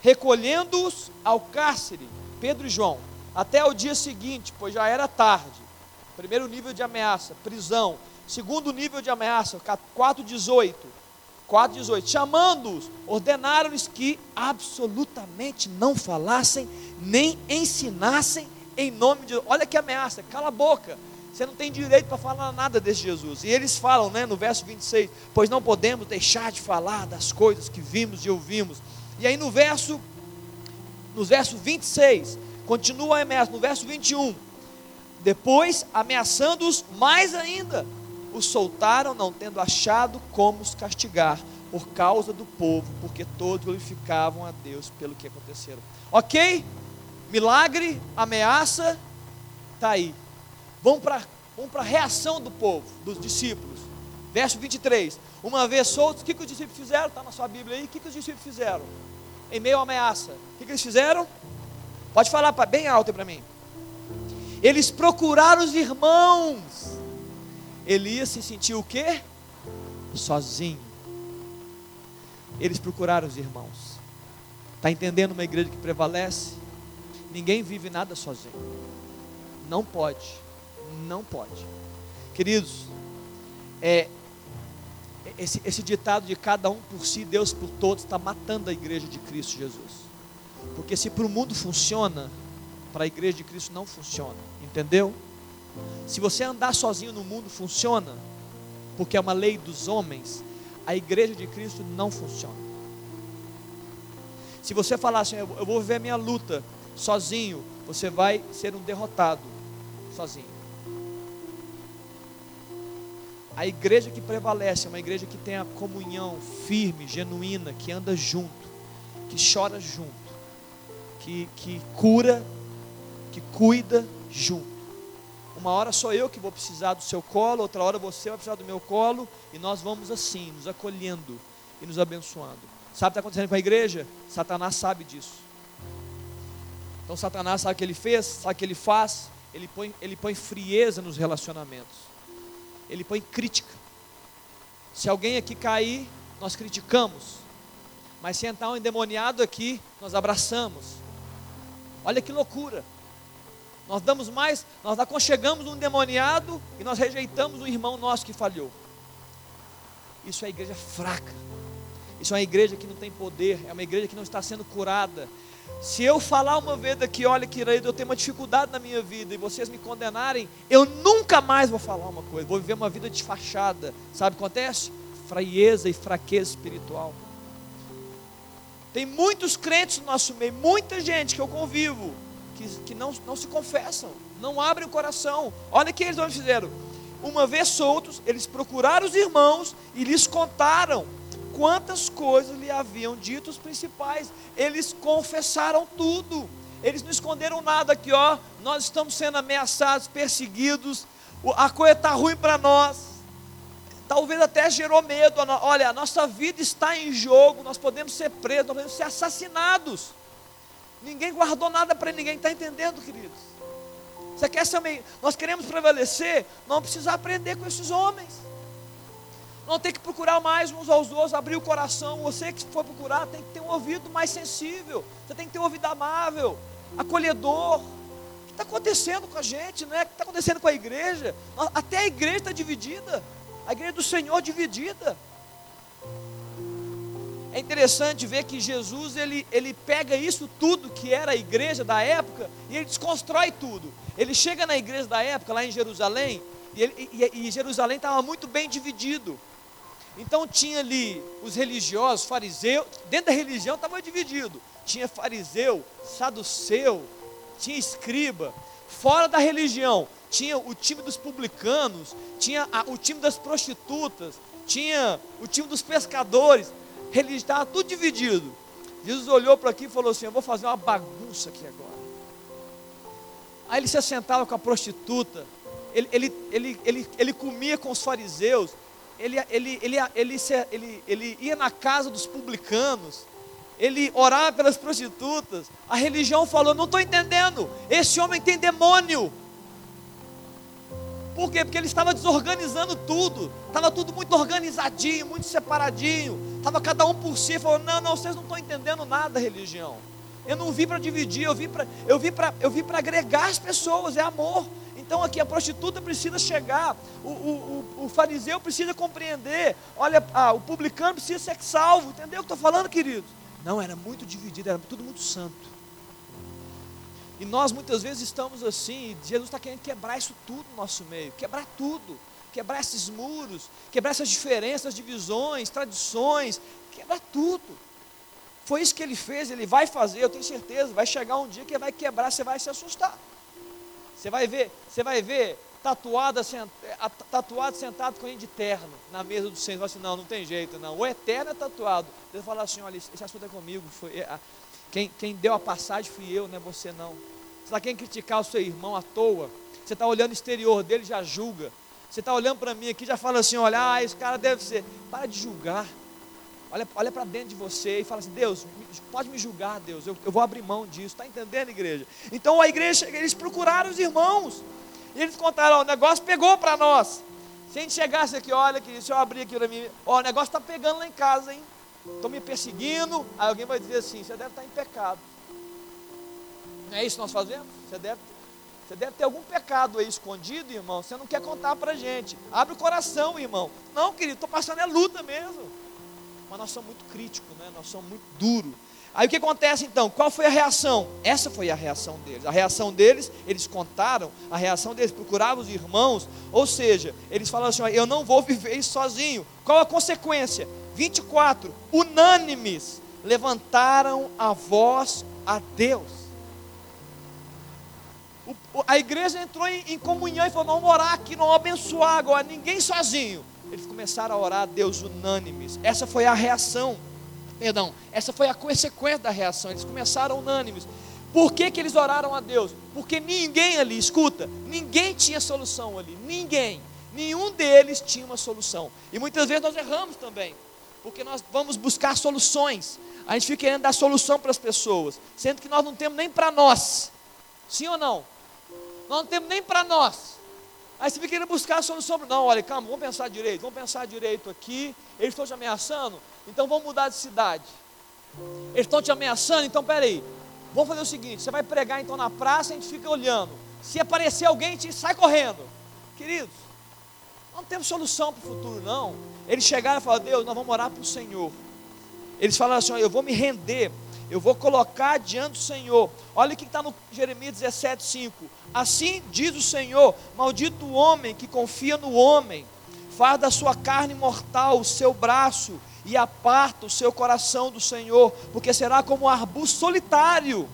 recolhendo-os ao cárcere, Pedro e João, até o dia seguinte, pois já era tarde. Primeiro nível de ameaça, prisão. Segundo nível de ameaça, 4,18. 4,18. Chamando-os, ordenaram-lhes que absolutamente não falassem, nem ensinassem em nome de. Olha que ameaça, cala a boca. Você não tem direito para falar nada desse Jesus. E eles falam, né, no verso 26, pois não podemos deixar de falar das coisas que vimos e ouvimos. E aí no verso no verso 26, continua a ameaça, no verso 21. Depois, ameaçando-os mais ainda, os soltaram, não tendo achado como os castigar, por causa do povo, porque todos glorificavam a Deus pelo que aconteceram. Ok? Milagre, ameaça, está aí. Vamos para vamos a reação do povo, dos discípulos. Verso 23. Uma vez soltos, o que, que os discípulos fizeram? Está na sua Bíblia aí. O que, que os discípulos fizeram? Em meio à ameaça. O que, que eles fizeram? Pode falar bem alto para mim. Eles procuraram os irmãos. Elias se sentiu o quê? Sozinho. Eles procuraram os irmãos. Está entendendo uma igreja que prevalece? Ninguém vive nada sozinho. Não pode. Não pode. Queridos, é, esse, esse ditado de cada um por si, Deus por todos, está matando a igreja de Cristo Jesus. Porque se para o mundo funciona, para a igreja de Cristo não funciona. Entendeu? Se você andar sozinho no mundo, funciona. Porque é uma lei dos homens. A igreja de Cristo não funciona. Se você falar assim, eu vou viver a minha luta sozinho, você vai ser um derrotado sozinho. A igreja que prevalece é uma igreja que tem a comunhão firme, genuína, que anda junto, que chora junto, que, que cura, que cuida junto. Uma hora sou eu que vou precisar do seu colo, outra hora você vai precisar do meu colo, e nós vamos assim, nos acolhendo e nos abençoando. Sabe o que está acontecendo com a igreja? Satanás sabe disso. Então Satanás sabe o que ele fez, sabe o que ele faz? Ele põe, ele põe frieza nos relacionamentos. Ele põe crítica. Se alguém aqui cair, nós criticamos. Mas se entrar um endemoniado aqui, nós abraçamos. Olha que loucura. Nós damos mais, nós aconchegamos um demoniado e nós rejeitamos um irmão nosso que falhou. Isso é igreja fraca. Isso é uma igreja que não tem poder, é uma igreja que não está sendo curada, se eu falar uma vez aqui, olha, querido, eu tenho uma dificuldade na minha vida e vocês me condenarem, eu nunca mais vou falar uma coisa, vou viver uma vida desfachada. Sabe o que acontece? Frieza e fraqueza espiritual. Tem muitos crentes no nosso meio, muita gente que eu convivo, que, que não, não se confessam, não abrem o coração. Olha o que eles fizeram. Uma vez soltos, eles procuraram os irmãos e lhes contaram quantas coisas lhe haviam dito os principais. Eles confessaram tudo. Eles não esconderam nada aqui, ó. Nós estamos sendo ameaçados, perseguidos. A coisa está ruim para nós. Talvez até gerou medo. Olha, a nossa vida está em jogo. Nós podemos ser presos, nós podemos ser assassinados. Ninguém guardou nada para ninguém. Está entendendo, queridos? Você quer ser meio... Nós queremos prevalecer. Não precisa aprender com esses homens não tem que procurar mais uns aos outros, abrir o coração. Você que for procurar tem que ter um ouvido mais sensível, você tem que ter um ouvido amável, acolhedor. O que está acontecendo com a gente, né? O que está acontecendo com a igreja? Até a igreja está dividida, a igreja do Senhor dividida. É interessante ver que Jesus ele, ele pega isso tudo que era a igreja da época e ele desconstrói tudo. Ele chega na igreja da época, lá em Jerusalém, e, ele, e, e Jerusalém estava muito bem dividido. Então tinha ali os religiosos, fariseus, dentro da religião estava dividido. Tinha fariseu, saduceu, tinha escriba. Fora da religião, tinha o time dos publicanos, tinha a, o time das prostitutas, tinha o time dos pescadores. Religião estava tudo dividido. Jesus olhou para aqui e falou assim: Eu vou fazer uma bagunça aqui agora. Aí ele se assentava com a prostituta, ele, ele, ele, ele, ele comia com os fariseus, ele, ele, ele, ele, ele, ele ia na casa dos publicanos, ele orava pelas prostitutas. A religião falou: Não estou entendendo, esse homem tem demônio. Por quê? Porque ele estava desorganizando tudo, estava tudo muito organizadinho, muito separadinho, estava cada um por si. Falou: Não, não, vocês não estão entendendo nada, religião. Eu não vim para dividir, eu vim para eu vim para eu vim para agregar as pessoas, é amor. Então aqui a prostituta precisa chegar, o, o, o, o fariseu precisa compreender, olha, ah, o publicano precisa ser salvo, entendeu o que estou falando, queridos? Não, era muito dividido, era tudo muito santo. E nós muitas vezes estamos assim, Jesus está querendo quebrar isso tudo no nosso meio, quebrar tudo, quebrar esses muros, quebrar essas diferenças, divisões, tradições, quebrar tudo. Foi isso que ele fez, ele vai fazer, eu tenho certeza, vai chegar um dia que ele vai quebrar, você vai se assustar. Você vai ver, você vai ver tatuado, tatuado sentado com ele de terno na mesa do Senhor. Assim, não, não tem jeito, não. O eterno é tatuado. Ele fala assim: olha, esse assunto é comigo. Foi, é, quem, quem deu a passagem fui eu, não é você não. Você está querendo criticar o seu irmão à toa? Você está olhando o exterior dele já julga. Você está olhando para mim aqui já fala assim: olha, ah, esse cara deve ser. Para de julgar. Olha, olha para dentro de você e fala assim: Deus, pode me julgar, Deus, eu, eu vou abrir mão disso. Está entendendo, igreja? Então a igreja, eles procuraram os irmãos. E eles contaram: o negócio pegou para nós. Se a gente chegasse aqui, olha aqui, se eu abrir aqui para mim, ó, o negócio está pegando lá em casa, hein? Estão me perseguindo. Aí alguém vai dizer assim: você deve estar em pecado. Não é isso que nós fazemos? Você deve, você deve ter algum pecado aí escondido, irmão. Você não quer contar para gente. Abre o coração, irmão. Não, querido, estou passando é luta mesmo. Mas nós somos muito críticos, né? nós somos muito duros. Aí o que acontece então? Qual foi a reação? Essa foi a reação deles. A reação deles, eles contaram, a reação deles procuravam os irmãos, ou seja, eles falaram assim: eu não vou viver isso sozinho. Qual a consequência? 24, unânimes, levantaram a voz a Deus. A igreja entrou em, em comunhão e falou: vamos orar aqui, não abençoar agora, ninguém sozinho. Eles começaram a orar a Deus unânimes. Essa foi a reação. Perdão, essa foi a consequência da reação. Eles começaram unânimes. Por que, que eles oraram a Deus? Porque ninguém ali, escuta, ninguém tinha solução ali. Ninguém. Nenhum deles tinha uma solução. E muitas vezes nós erramos também. Porque nós vamos buscar soluções. A gente fica querendo dar solução para as pessoas. Sendo que nós não temos nem para nós. Sim ou não? Nós não temos nem para nós. Aí você fica querendo buscar a solução. Não, olha, calma, vamos pensar direito. Vamos pensar direito aqui. Eles estão te ameaçando então vamos mudar de cidade. Eles estão te ameaçando, então peraí. Vamos fazer o seguinte: você vai pregar então na praça, a gente fica olhando. Se aparecer alguém, a gente sai correndo. Queridos, não temos solução para o futuro, não. Eles chegaram e falaram: Deus, nós vamos orar para o Senhor. Eles falaram assim: Eu vou me render, eu vou colocar diante do Senhor. Olha o que está no Jeremias 17, 5. Assim diz o Senhor: Maldito o homem que confia no homem, faz da sua carne mortal o seu braço e aparta o seu coração do Senhor, porque será como um arbusto solitário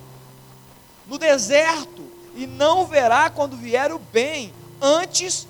no deserto, e não verá quando vier o bem, antes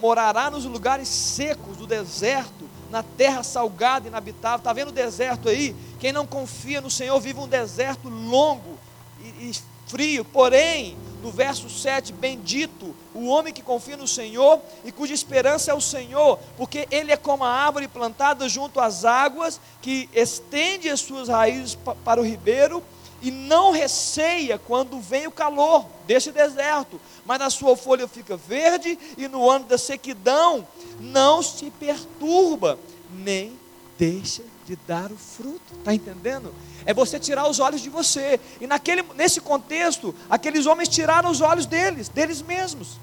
morará nos lugares secos do deserto, na terra salgada e inabitável. Está vendo o deserto aí? Quem não confia no Senhor vive um deserto longo e, e frio, porém no verso 7, bendito o homem que confia no Senhor e cuja esperança é o Senhor, porque ele é como a árvore plantada junto às águas, que estende as suas raízes para o ribeiro e não receia quando vem o calor desse deserto, mas na sua folha fica verde e no ano da sequidão não se perturba, nem deixa de dar o fruto. Está entendendo? É você tirar os olhos de você. E naquele, nesse contexto, aqueles homens tiraram os olhos deles, deles mesmos.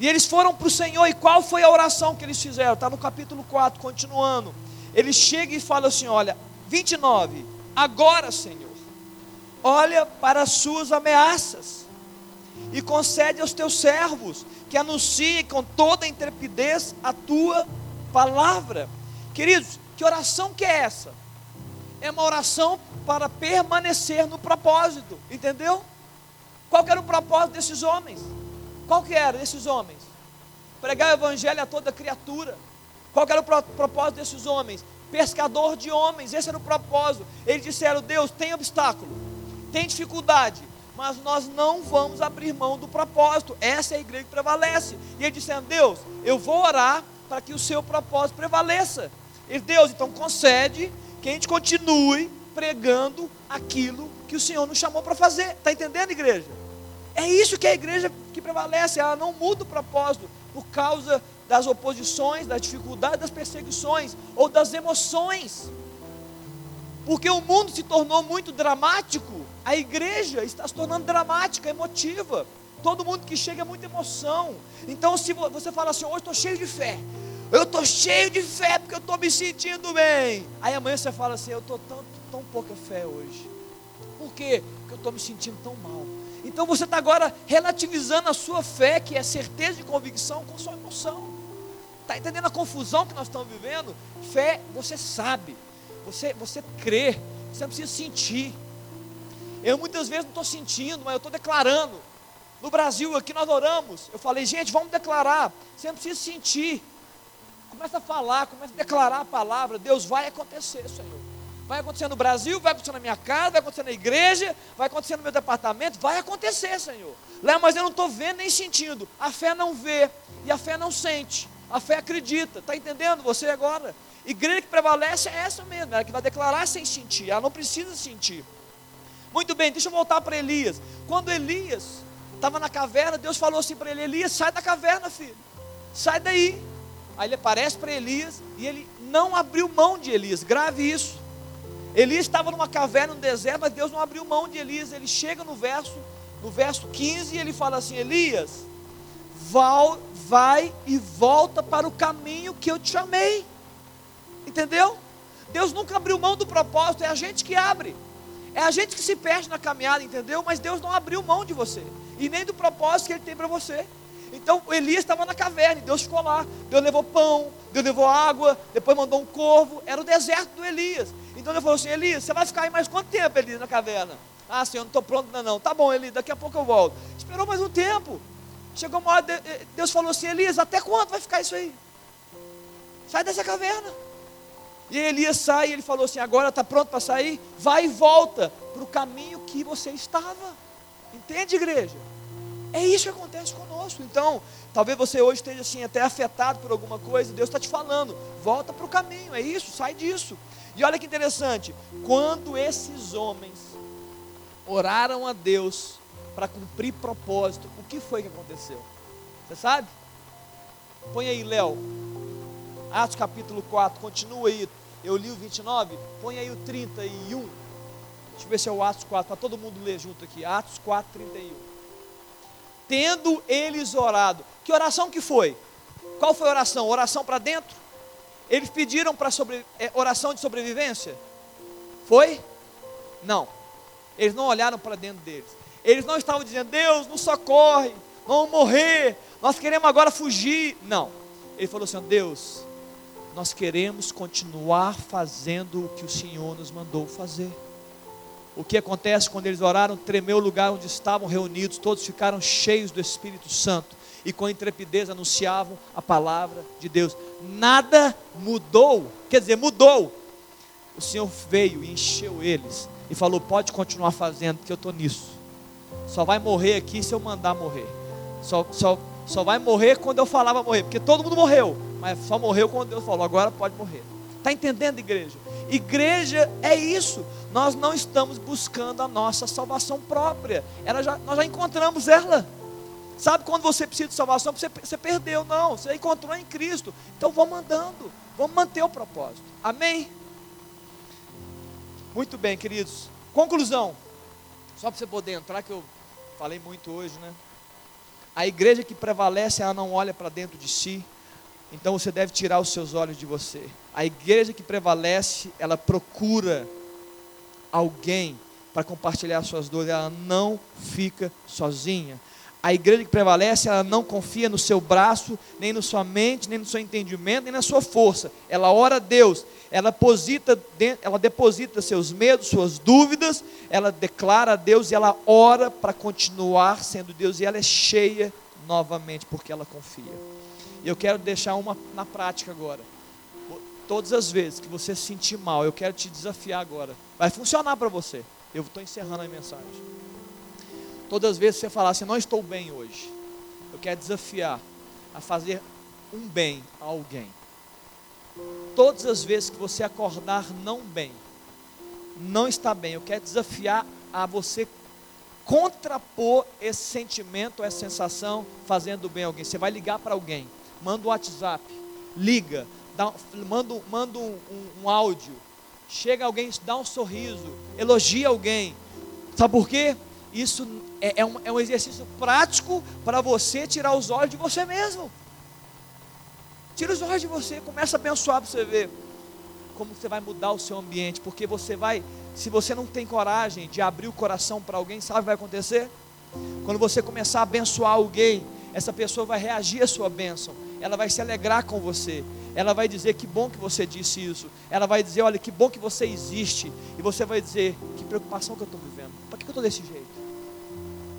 E eles foram para o Senhor. E qual foi a oração que eles fizeram? Está no capítulo 4, continuando. Ele chega e fala assim: Olha, 29. Agora, Senhor, olha para as suas ameaças e concede aos teus servos que anunciem com toda intrepidez a tua palavra. Queridos, que oração que é essa? É uma oração para permanecer no propósito, entendeu? Qual era o propósito desses homens? Qual que era desses homens? Pregar o evangelho a toda criatura. Qual era o propósito desses homens? Pescador de homens, esse era o propósito. Eles disseram: Deus, tem obstáculo, tem dificuldade, mas nós não vamos abrir mão do propósito. Essa é a igreja que prevalece. E eles disseram: Deus, eu vou orar para que o seu propósito prevaleça. E Deus então concede que a gente continue pregando aquilo que o Senhor nos chamou para fazer. Está entendendo, igreja? É isso que é a igreja que prevalece, ela não muda o propósito por causa das oposições, das dificuldades, das perseguições ou das emoções. Porque o mundo se tornou muito dramático, a igreja está se tornando dramática, emotiva. Todo mundo que chega é muita emoção. Então, se você fala assim, hoje estou cheio de fé, eu estou cheio de fé porque eu estou me sentindo bem. Aí amanhã você fala assim: Eu estou tão, tão pouca fé hoje. Por quê? Porque eu estou me sentindo tão mal. Então você está agora relativizando a sua fé, que é certeza e convicção, com sua emoção. Está entendendo a confusão que nós estamos vivendo? Fé, você sabe, você, você crê, você não precisa sentir. Eu muitas vezes não estou sentindo, mas eu estou declarando. No Brasil, aqui nós oramos. Eu falei, gente, vamos declarar. Você não precisa sentir. Começa a falar, começa a declarar a palavra. Deus vai acontecer, Senhor. Vai acontecer no Brasil, vai acontecer na minha casa, vai acontecer na igreja, vai acontecer no meu departamento, vai acontecer, Senhor. Léo, mas eu não estou vendo nem sentindo. A fé não vê e a fé não sente. A fé acredita. Está entendendo você agora? Igreja que prevalece é essa mesmo, ela que vai declarar sem sentir, ela não precisa sentir. Muito bem, deixa eu voltar para Elias. Quando Elias estava na caverna, Deus falou assim para ele: Elias, sai da caverna, filho. Sai daí. Aí ele aparece para Elias e ele não abriu mão de Elias. Grave isso. Elias estava numa caverna no deserto, mas Deus não abriu mão de Elias. Ele chega no verso, no verso 15 e ele fala assim: Elias, vai e volta para o caminho que eu te chamei. Entendeu? Deus nunca abriu mão do propósito, é a gente que abre. É a gente que se perde na caminhada, entendeu? Mas Deus não abriu mão de você e nem do propósito que Ele tem para você. Então Elias estava na caverna, e Deus ficou lá. Deus levou pão, Deus levou água, depois mandou um corvo. Era o deserto do Elias. Então Deus falou assim: Elias, você vai ficar aí mais quanto tempo, Elias, na caverna? Ah, Senhor, não estou pronto ainda não. Tá bom, Elias, daqui a pouco eu volto. Esperou mais um tempo. Chegou uma hora, Deus falou assim: Elias, até quando vai ficar isso aí? Sai dessa caverna. E Elias sai e ele falou assim: agora está pronto para sair? Vai e volta para o caminho que você estava. Entende, igreja? É isso que acontece conosco. Então, talvez você hoje esteja assim, até afetado por alguma coisa. Deus está te falando: volta para o caminho. É isso, sai disso. E olha que interessante: quando esses homens oraram a Deus para cumprir propósito, o que foi que aconteceu? Você sabe? Põe aí, Léo. Atos capítulo 4, continua aí. Eu li o 29, põe aí o 31. Deixa eu ver se é o Atos 4, para todo mundo ler junto aqui. Atos 4, 31. Tendo eles orado. Que oração que foi? Qual foi a oração? Oração para dentro? Eles pediram para sobre, é, oração de sobrevivência? Foi? Não. Eles não olharam para dentro deles. Eles não estavam dizendo, Deus, nos socorre, vamos morrer, nós queremos agora fugir. Não. Ele falou assim: Deus, nós queremos continuar fazendo o que o Senhor nos mandou fazer. O que acontece quando eles oraram? Tremeu o lugar onde estavam reunidos, todos ficaram cheios do Espírito Santo e com intrepidez anunciavam a palavra de Deus. Nada mudou, quer dizer, mudou. O Senhor veio e encheu eles e falou: Pode continuar fazendo, porque eu estou nisso. Só vai morrer aqui se eu mandar morrer. Só, só, só vai morrer quando eu falava morrer, porque todo mundo morreu mas só morreu quando Deus falou, agora pode morrer. Está entendendo, igreja? Igreja é isso. Nós não estamos buscando a nossa salvação própria. Ela já, nós já encontramos ela. Sabe quando você precisa de salvação? Você, você perdeu, não. Você encontrou em Cristo. Então vamos andando. Vamos manter o propósito. Amém? Muito bem, queridos. Conclusão. Só para você poder entrar, que eu falei muito hoje, né? A igreja que prevalece, ela não olha para dentro de si, então você deve tirar os seus olhos de você. A igreja que prevalece, ela procura alguém para compartilhar suas dores, ela não fica sozinha. A igreja que prevalece, ela não confia no seu braço, nem na sua mente, nem no seu entendimento, nem na sua força. Ela ora a Deus, ela ela deposita seus medos, suas dúvidas, ela declara a Deus e ela ora para continuar sendo Deus, e ela é cheia novamente porque ela confia. Eu quero deixar uma na prática agora. Todas as vezes que você se sentir mal, eu quero te desafiar agora. Vai funcionar para você. Eu estou encerrando a mensagem. Todas as vezes que você falar assim, não estou bem hoje, eu quero desafiar a fazer um bem a alguém. Todas as vezes que você acordar não bem, não está bem, eu quero desafiar a você contrapor esse sentimento, essa sensação, fazendo bem a alguém. Você vai ligar para alguém manda um WhatsApp, liga, dá, manda, manda um, um, um áudio, chega alguém, dá um sorriso, elogia alguém. Sabe por quê? Isso é, é, um, é um exercício prático para você tirar os olhos de você mesmo. Tira os olhos de você, começa a abençoar para você ver como você vai mudar o seu ambiente, porque você vai, se você não tem coragem de abrir o coração para alguém, sabe o que vai acontecer? Quando você começar a abençoar alguém, essa pessoa vai reagir à sua bênção, ela vai se alegrar com você, ela vai dizer que bom que você disse isso, ela vai dizer, olha, que bom que você existe, e você vai dizer, que preocupação que eu estou vivendo, para que eu estou desse jeito?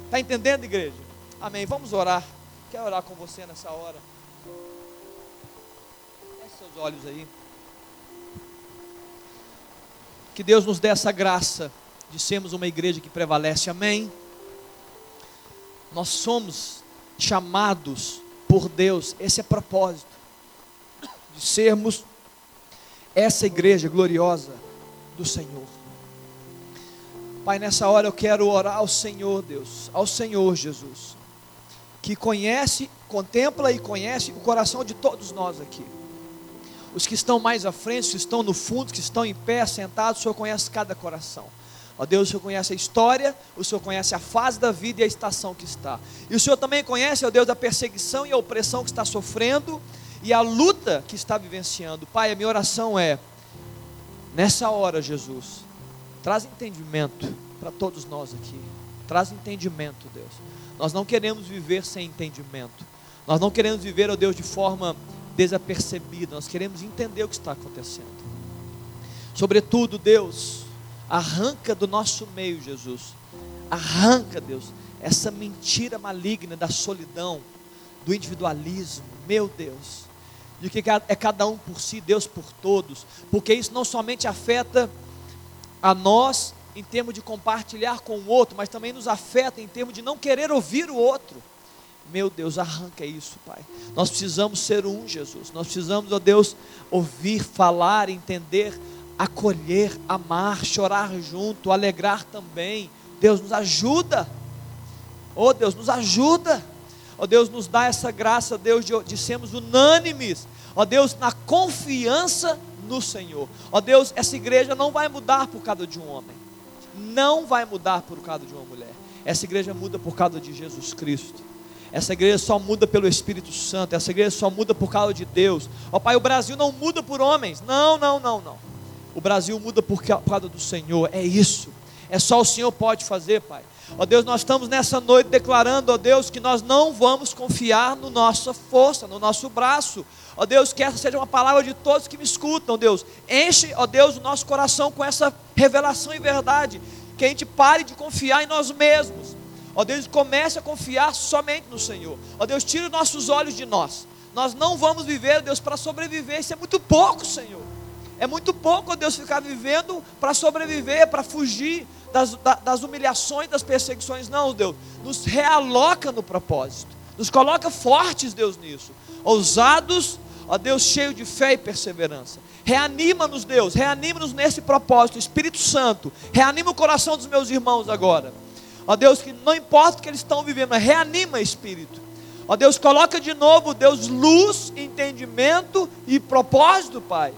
Está entendendo, igreja? Amém. Vamos orar. Quero orar com você nessa hora. Feche seus olhos aí. Que Deus nos dê essa graça de sermos uma igreja que prevalece. Amém. Nós somos chamados por Deus, esse é propósito, de sermos essa igreja gloriosa do Senhor. Pai, nessa hora eu quero orar ao Senhor, Deus, ao Senhor Jesus, que conhece, contempla e conhece o coração de todos nós aqui. Os que estão mais à frente, os que estão no fundo, os que estão em pé, sentados, o Senhor conhece cada coração. Ó Deus, o Senhor conhece a história, o Senhor conhece a fase da vida e a estação que está. E o Senhor também conhece, ó Deus, a perseguição e a opressão que está sofrendo e a luta que está vivenciando. Pai, a minha oração é, nessa hora, Jesus, traz entendimento para todos nós aqui. Traz entendimento, Deus. Nós não queremos viver sem entendimento. Nós não queremos viver, ó Deus, de forma desapercebida. Nós queremos entender o que está acontecendo. Sobretudo, Deus, arranca do nosso meio, Jesus. Arranca, Deus, essa mentira maligna da solidão, do individualismo. Meu Deus. De que é cada um por si, Deus por todos. Porque isso não somente afeta a nós em termos de compartilhar com o outro, mas também nos afeta em termos de não querer ouvir o outro. Meu Deus, arranca isso, Pai. Nós precisamos ser um, Jesus. Nós precisamos, ó Deus, ouvir, falar, entender, acolher, amar, chorar junto, alegrar também. Deus nos ajuda. Oh Deus, nos ajuda. Oh, Deus, nos dá essa graça, Deus, de, de sermos unânimes. Ó oh, Deus, na confiança no Senhor. Ó Deus, essa igreja não vai mudar por causa de um homem. Não vai mudar por causa de uma mulher. Essa igreja muda por causa de Jesus Cristo. Essa igreja só muda pelo Espírito Santo. Essa igreja só muda por causa de Deus. Ó Pai, o Brasil não muda por homens. Não, não, não, não. O Brasil muda por causa do Senhor. É isso. É só o Senhor pode fazer, Pai. Ó Deus, nós estamos nessa noite declarando, ó Deus, que nós não vamos confiar no nossa força, no nosso braço. Ó Deus, que essa seja uma palavra de todos que me escutam, Deus. Enche, ó Deus, o nosso coração com essa revelação e verdade. Que a gente pare de confiar em nós mesmos. Ó Deus, comece a confiar somente no Senhor. Ó Deus, tire os nossos olhos de nós. Nós não vamos viver, Deus, para sobreviver. Isso é muito pouco, Senhor. É muito pouco, Deus, ficar vivendo para sobreviver, para fugir das, das humilhações, das perseguições. Não, Deus, nos realoca no propósito. Nos coloca fortes, Deus, nisso. Ousados, ó Deus, cheio de fé e perseverança. Reanima-nos, Deus, reanima-nos nesse propósito. Espírito Santo, reanima o coração dos meus irmãos agora. Ó Deus, que não importa o que eles estão vivendo, mas reanima, Espírito. Ó Deus, coloca de novo, Deus, luz, entendimento e propósito, Pai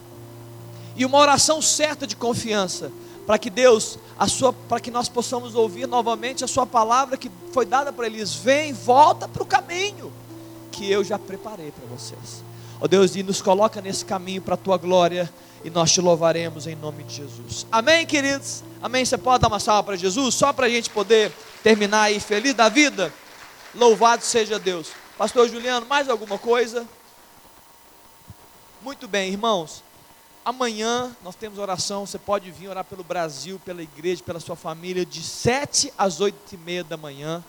e uma oração certa de confiança, para que Deus, a sua, para que nós possamos ouvir novamente a sua palavra que foi dada para eles, vem, volta para o caminho que eu já preparei para vocês. Ó oh Deus, e nos coloca nesse caminho para a tua glória e nós te louvaremos em nome de Jesus. Amém, queridos? Amém. Você pode dar uma salva para Jesus, só para a gente poder terminar aí feliz da vida? Louvado seja Deus. Pastor Juliano, mais alguma coisa? Muito bem, irmãos. Amanhã nós temos oração. Você pode vir orar pelo Brasil, pela igreja, pela sua família, de 7 às 8 e meia da manhã,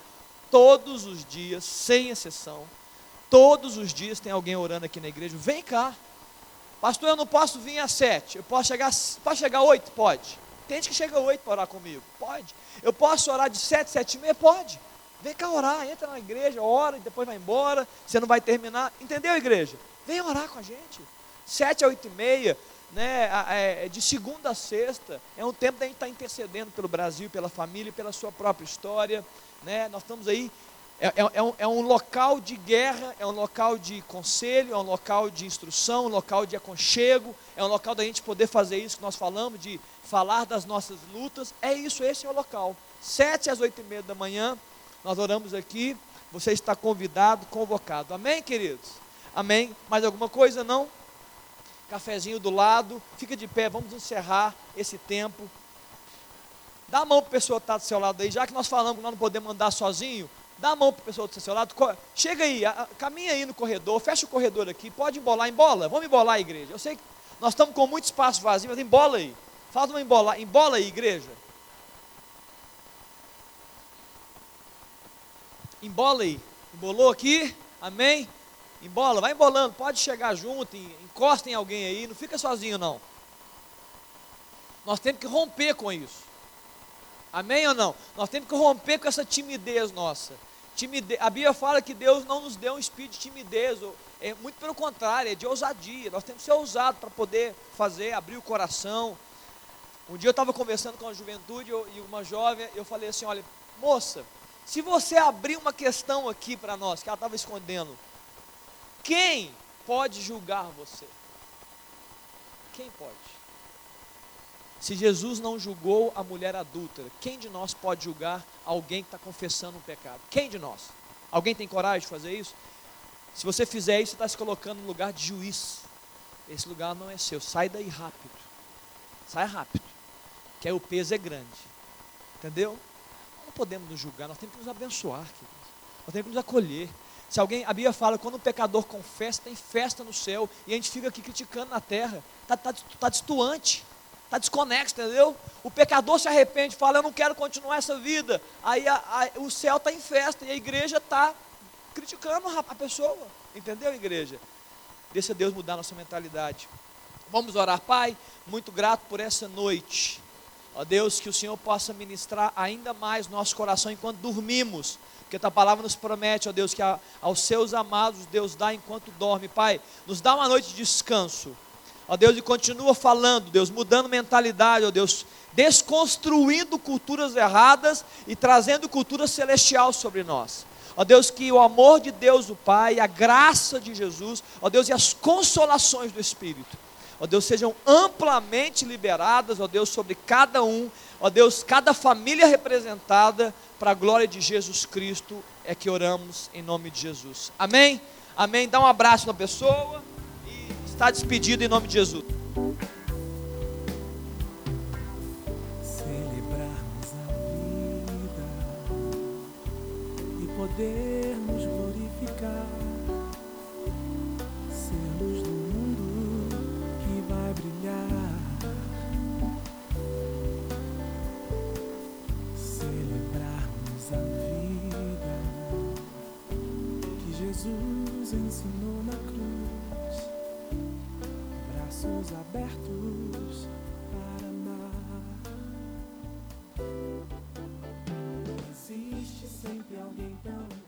todos os dias, sem exceção. Todos os dias tem alguém orando aqui na igreja. Vem cá. Pastor, eu não posso vir às 7. Eu posso chegar, pode chegar às 8? Pode. Tem gente que chega às 8 para orar comigo. Pode. Eu posso orar de 7, 7 e meia? Pode. Vem cá orar, entra na igreja, ora e depois vai embora. Você não vai terminar. Entendeu, igreja? Vem orar com a gente. 7 a 8 e meia né, é, de segunda a sexta, é um tempo da gente estar tá intercedendo pelo Brasil, pela família, pela sua própria história. Né? Nós estamos aí, é, é, é, um, é um local de guerra, é um local de conselho, é um local de instrução, um local de aconchego, é um local da gente poder fazer isso que nós falamos, de falar das nossas lutas. É isso, esse é o local. Sete às oito e meia da manhã, nós oramos aqui, você está convidado, convocado. Amém, queridos? Amém? Mais alguma coisa? Não? Cafezinho do lado, fica de pé, vamos encerrar esse tempo. Dá a mão para a pessoa que está do seu lado aí, já que nós falamos que nós não podemos andar sozinho, dá a mão para a pessoa do seu lado, chega aí, caminha aí no corredor, fecha o corredor aqui, pode embolar, embola, vamos embolar a igreja. Eu sei que nós estamos com muito espaço vazio, mas embola aí. Faz uma embola, embola aí, igreja. Embola aí. Embolou aqui? Amém? Embola, vai embolando, pode chegar junto, encosta em alguém aí, não fica sozinho não. Nós temos que romper com isso. Amém ou não? Nós temos que romper com essa timidez nossa. Timidez, a Bíblia fala que Deus não nos deu um espírito de timidez, é muito pelo contrário, é de ousadia. Nós temos que ser ousados para poder fazer, abrir o coração. Um dia eu estava conversando com a juventude eu, e uma jovem, eu falei assim: olha, moça, Se você abrir uma questão aqui para nós, que ela estava escondendo, quem pode julgar você? Quem pode? Se Jesus não julgou a mulher adúltera, quem de nós pode julgar alguém que está confessando um pecado? Quem de nós? Alguém tem coragem de fazer isso? Se você fizer isso, você está se colocando no lugar de juiz. Esse lugar não é seu. Sai daí rápido. Sai rápido. Que aí o peso é grande. Entendeu? Não podemos nos julgar, nós temos que nos abençoar, queridos. Nós temos que nos acolher. Se alguém, a Bíblia fala, quando um pecador confessa, tem festa no céu, e a gente fica aqui criticando na terra, está tá, tá destoante, está desconexo, entendeu? O pecador se arrepende, fala, eu não quero continuar essa vida, aí a, a, o céu está em festa, e a igreja está criticando a pessoa, entendeu, igreja? Deixa Deus mudar nossa mentalidade. Vamos orar, Pai, muito grato por essa noite. Ó Deus, que o Senhor possa ministrar ainda mais nosso coração enquanto dormimos porque a palavra nos promete, ó Deus, que a, aos seus amados Deus dá enquanto dorme. Pai, nos dá uma noite de descanso. Ó Deus, e continua falando, Deus, mudando mentalidade, ó Deus, desconstruindo culturas erradas e trazendo cultura celestial sobre nós. Ó Deus, que o amor de Deus, o Pai, a graça de Jesus, ó Deus, e as consolações do Espírito, ó Deus, sejam amplamente liberadas, ó Deus, sobre cada um, ó Deus, cada família representada, para a glória de Jesus Cristo é que oramos em nome de Jesus. Amém? Amém. Dá um abraço na pessoa e está despedido em nome de Jesus. A vida e nos ensinou na cruz, braços abertos para amar. Existe sempre alguém tão